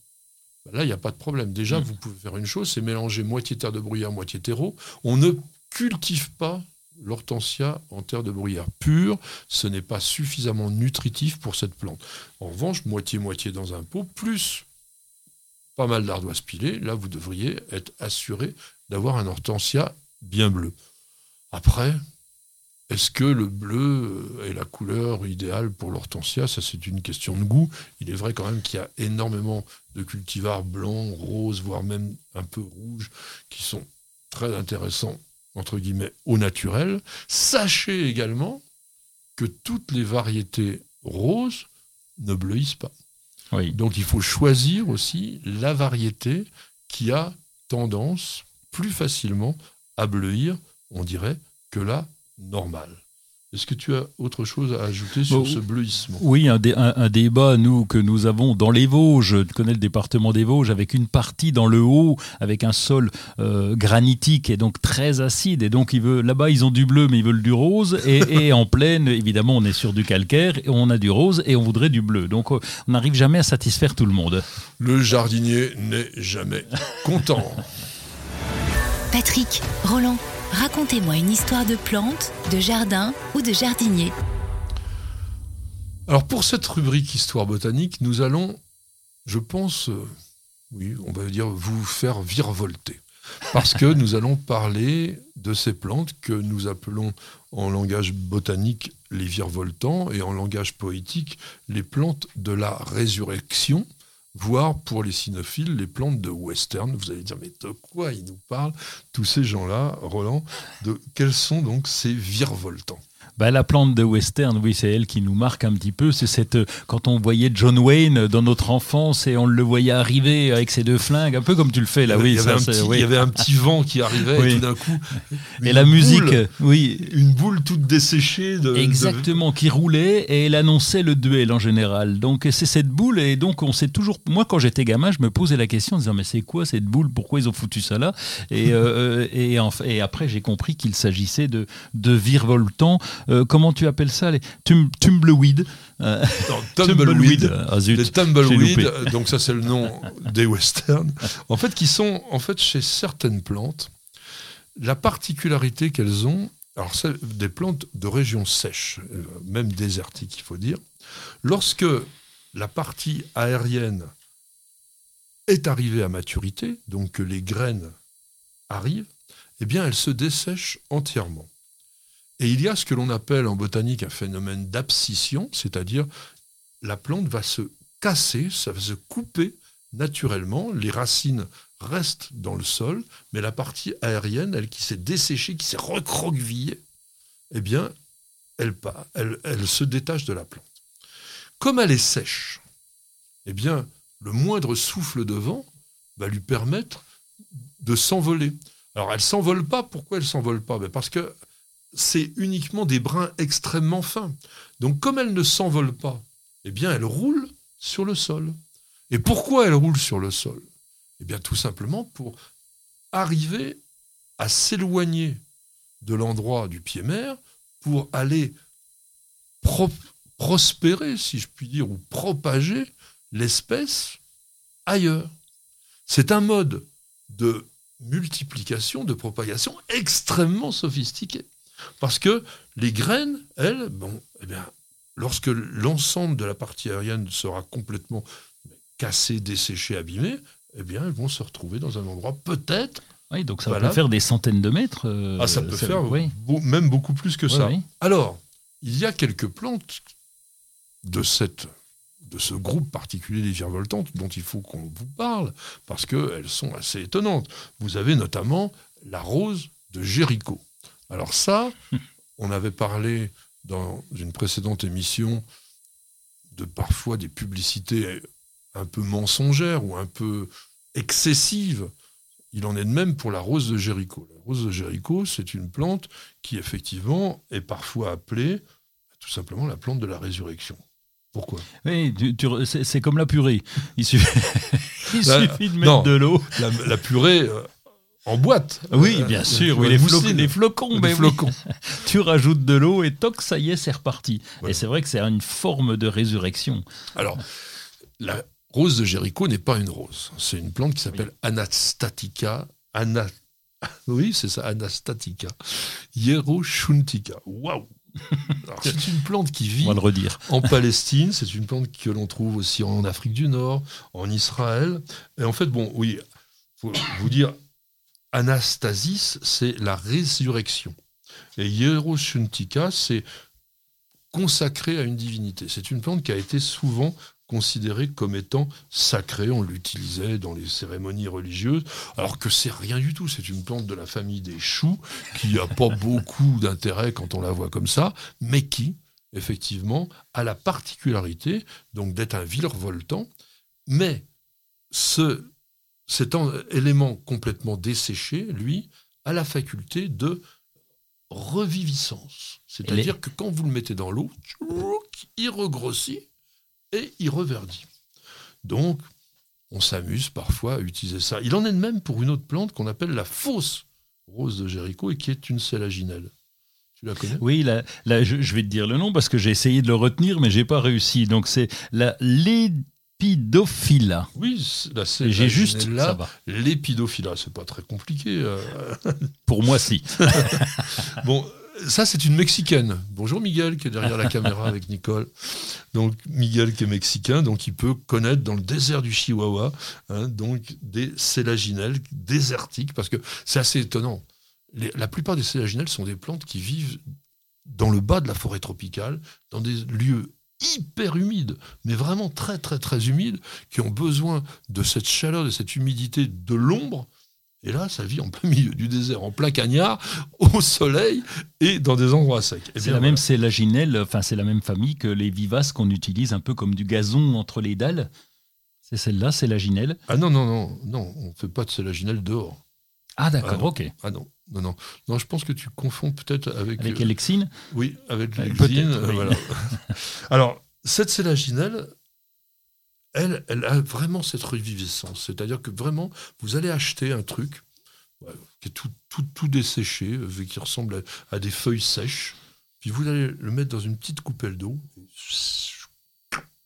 ben là, il n'y a pas de problème. Déjà, mm. vous pouvez faire une chose, c'est mélanger moitié terre de bruyère, moitié terreau. On ne cultive pas l'hortensia en terre de bruyère pure. Ce n'est pas suffisamment nutritif pour cette plante. En revanche, moitié-moitié dans un pot, plus pas mal d'ardoise pilée, là, vous devriez être assuré d'avoir un hortensia bien bleu. Après, est-ce que le bleu est la couleur idéale pour l'hortensia? Ça, c'est une question de goût. Il est vrai quand même qu'il y a énormément de cultivars blancs, roses, voire même un peu rouges, qui sont très intéressants, entre guillemets, au naturel. Sachez également que toutes les variétés roses ne bleuissent pas. Donc il faut choisir aussi la variété qui a tendance plus facilement à bleuir, on dirait, que la normal. Est-ce que tu as autre chose à ajouter sur ce bleuissement Oui, un, débat nous que nous avons dans les Vosges. Tu connais le département des Vosges avec une partie dans le haut avec un sol euh, granitique et donc très acide. Et donc là-bas ils ont du bleu mais ils veulent du rose. Et, en plaine évidemment on est sur du calcaire et on a du rose et on voudrait du bleu. Donc euh, on n'arrive jamais à satisfaire tout le monde. Le jardinier n'est jamais content. Patrick, Roland. Racontez-moi une histoire de plante, de jardin ou de jardinier. Alors pour cette rubrique Histoire botanique, nous allons, je pense, euh, oui, on va dire vous faire virevolter. Parce que nous allons parler de ces plantes que nous appelons en langage botanique les virevoltants et en langage poétique les plantes de la résurrection voire pour les cynophiles, les plantes de western. Vous allez dire, mais de quoi ils nous parlent, tous ces gens-là, Roland de, Quels sont donc ces virevoltants? Bah, la plante de western, oui, c'est elle qui nous marque un petit peu. C'est cette quand on voyait John Wayne dans notre enfance et on le voyait arriver avec ses deux flingues, un peu comme tu le fais là. Il oui, il y avait un petit vent qui arrivait et tout d'un coup. Et la musique, oui, une boule toute desséchée. De, Exactement, qui roulait et elle annonçait le duel en général. Donc c'est cette boule et donc on sait toujours. Moi, quand j'étais gamin, je me posais la question en disant mais c'est quoi cette boule? Pourquoi ils ont foutu ça là? Et, euh, et, et, après j'ai compris qu'il s'agissait de de virevoltants euh, comment tu appelles ça les tumbleweed euh, tumbleweed, ah, les tumbleweed, donc ça c'est le nom des westerns, en fait qui sont en fait chez certaines plantes, la particularité qu'elles ont, alors c'est des plantes de régions sèches, euh, même désertiques il faut dire, lorsque la partie aérienne est arrivée à maturité, donc que les graines arrivent, eh bien elles se dessèchent entièrement. Et il y a ce que l'on appelle en botanique un phénomène d'abscission, c'est-à-dire la plante va se casser, ça va se couper naturellement, les racines restent dans le sol, mais la partie aérienne, elle qui s'est desséchée, qui s'est recroquevillée, eh bien, elle, elle, se détache de la plante. Comme elle est sèche, eh bien, le moindre souffle de vent va lui permettre de s'envoler. Alors, elle ne s'envole pas. Pourquoi elle ne s'envole pas? Ben, Parce que c'est uniquement des brins extrêmement fins. Donc comme elle ne s'envole pas, eh bien elle roule sur le sol. Et pourquoi elle roule sur le sol? Eh bien tout simplement pour arriver à s'éloigner de l'endroit du pied-mer pour aller prospérer, si je puis dire, ou propager l'espèce ailleurs. C'est un mode de multiplication, de propagation extrêmement sophistiqué. Parce que les graines, elles, bon, eh bien, lorsque l'ensemble de la partie aérienne sera complètement cassée, desséchée, abîmée, eh bien, elles vont se retrouver dans un endroit peut-être. Oui, donc ça va faire des centaines de mètres. Euh, ah, ça peut faire même beaucoup plus que ça. Alors, il y a quelques plantes de cette de ce groupe particulier des virevoltantes dont il faut qu'on vous parle parce qu'elles sont assez étonnantes. Vous avez notamment la rose de Jéricho. Alors ça, on avait parlé dans une précédente émission de parfois des publicités un peu mensongères ou un peu excessives il en est de même pour la rose de Jéricho. La rose de Jéricho, c'est une plante qui, effectivement, est parfois appelée tout simplement la plante de la résurrection. Pourquoi? Oui, c'est comme la purée. Il suffit, il suffit de mettre de l'eau. La, purée. Euh, en boîte. Oui, euh, bien sûr. Oui, les, flocons. Les flocons. tu rajoutes de l'eau et toc, ça y est, c'est reparti. Et c'est vrai que c'est une forme de résurrection. Alors, la rose de Jéricho n'est pas une rose. C'est une plante qui s'appelle Anastatica. Ana... Oui, c'est ça, Anastatica. Hieroshuntica. Waouh c'est une plante qui vit en Palestine, c'est une plante que l'on trouve aussi en Afrique du Nord, en Israël. Et en fait, bon, oui, faut vous dire, Anastasis, c'est la résurrection. Et Hieroshuntica, c'est consacré à une divinité. C'est une plante qui a été souvent considérée comme étant sacrée. On l'utilisait dans les cérémonies religieuses, alors que c'est rien du tout. C'est une plante de la famille des choux qui n'a pas beaucoup d'intérêt quand on la voit comme ça, mais qui, effectivement, a la particularité donc d'être un virevoltant. Mais ce, cet élément complètement desséché, lui, a la faculté de reviviscence. C'est-à-dire que quand vous le mettez dans l'eau, il regrossit et il reverdit. Donc, on s'amuse parfois à utiliser ça. Il en est de même pour une autre plante qu'on appelle la fausse rose de Jéricho et qui est une sélaginelle. Tu la connais? Oui, je, vais te dire le nom parce que j'ai essayé de le retenir, mais j'ai pas réussi. Donc c'est la Lépidophila. Oui, j'ai juste là. Lépidophila, c'est pas très compliqué. Euh. pour moi, si. bon, ça, c'est une Mexicaine. Bonjour Miguel, qui est derrière la caméra avec Nicole. Donc, Miguel qui est mexicain, donc il peut connaître dans le désert du Chihuahua hein, donc des sélaginelles désertiques, parce que c'est assez étonnant. la plupart des sélaginelles sont des plantes qui vivent dans le bas de la forêt tropicale, dans des lieux hyper humides, mais vraiment très très très humides, qui ont besoin de cette chaleur, de cette humidité, de l'ombre, et là, ça vit en plein milieu du désert, en plein cagnard, au soleil et dans des endroits secs. Eh c'est la même, c'est enfin c'est la même famille que les vivaces qu'on utilise un peu comme du gazon entre les dalles. C'est celle-là, c'est la ginelle. Ah non non non non, on fait pas de sélaginelle dehors. Ah d'accord, ah ok. Ah non. Non, non, non, je pense que tu confonds peut-être avec. Avec euh, Oui, avec l'Elexine. voilà. Alors, cette sélaginelle, elle, elle a vraiment cette reviviscence. C'est-à-dire que vraiment, vous allez acheter un truc qui est tout, tout, tout desséché, euh, qui ressemble à, des feuilles sèches, puis vous allez le mettre dans une petite coupelle d'eau,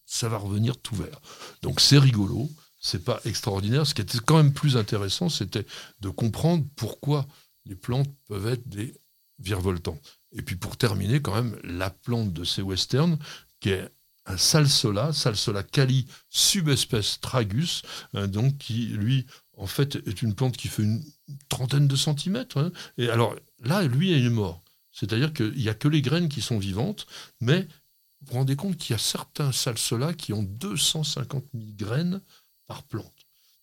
ça va revenir tout vert. Donc c'est rigolo, c'est pas extraordinaire. Ce qui était quand même plus intéressant, c'était de comprendre pourquoi les plantes peuvent être des virevoltants. Et puis pour terminer, quand même, la plante de ces westerns, qui est un salsola, salsola cali, subespèce tragus, hein, donc qui, lui, en fait, est une plante qui fait une trentaine de centimètres. Hein. Et alors là, lui, il est mort. C'est-à-dire qu'il n'y a que les graines qui sont vivantes, mais vous vous rendez compte qu'il y a certains salsolas qui ont 250 000 graines par plante.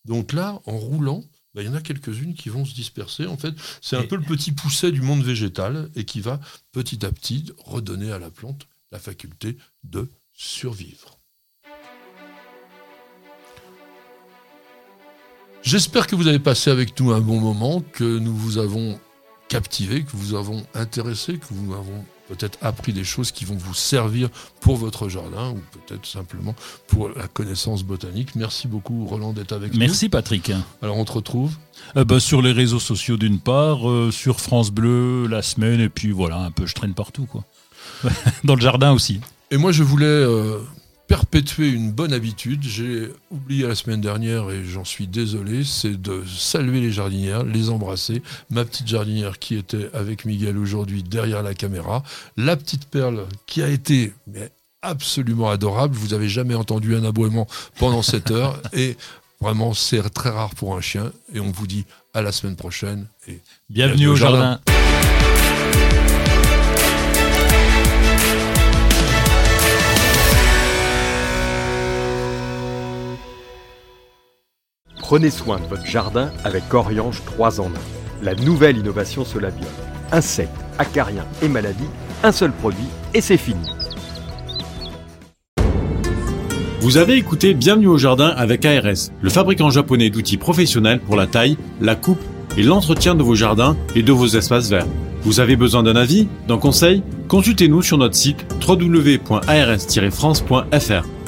Donc là, en roulant, bah, il y en a quelques-unes qui vont se disperser. En fait, c'est un peu le petit pousset du monde végétal et qui va petit à petit redonner à la plante la faculté de survivre. J'espère que vous avez passé avec nous un bon moment, que nous vous avons captivé, que vous avons intéressé, que vous avons peut-être appris des choses qui vont vous servir pour votre jardin ou peut-être simplement pour la connaissance botanique. Merci beaucoup Roland d'être avec nous. Merci Patrick. Alors on te retrouve euh, bah, Sur les réseaux sociaux d'une part, euh, sur France Bleu la semaine et puis voilà, un peu je traîne partout quoi. Dans le jardin aussi. Et moi, je voulais euh, perpétuer une bonne habitude. J'ai oublié la semaine dernière et j'en suis désolé, c'est de saluer les jardinières, les embrasser. Ma petite jardinière qui était avec Miguel aujourd'hui derrière la caméra. La petite perle qui a été mais, absolument adorable. Vous avez jamais entendu un aboiement pendant cette heure. Et vraiment, c'est très rare pour un chien. Et on vous dit à la semaine prochaine. Et bienvenue, au jardin. Prenez soin de votre jardin avec Oriange 3 en 1. La nouvelle innovation Solabiol. Insectes, acariens et maladies, un seul produit et c'est fini. Vous avez écouté Bienvenue au jardin avec ARS, le fabricant japonais d'outils professionnels pour la taille, la coupe et l'entretien de vos jardins et de vos espaces verts. Vous avez besoin d'un avis, d'un conseil? Consultez-nous sur notre site www.ars-france.fr.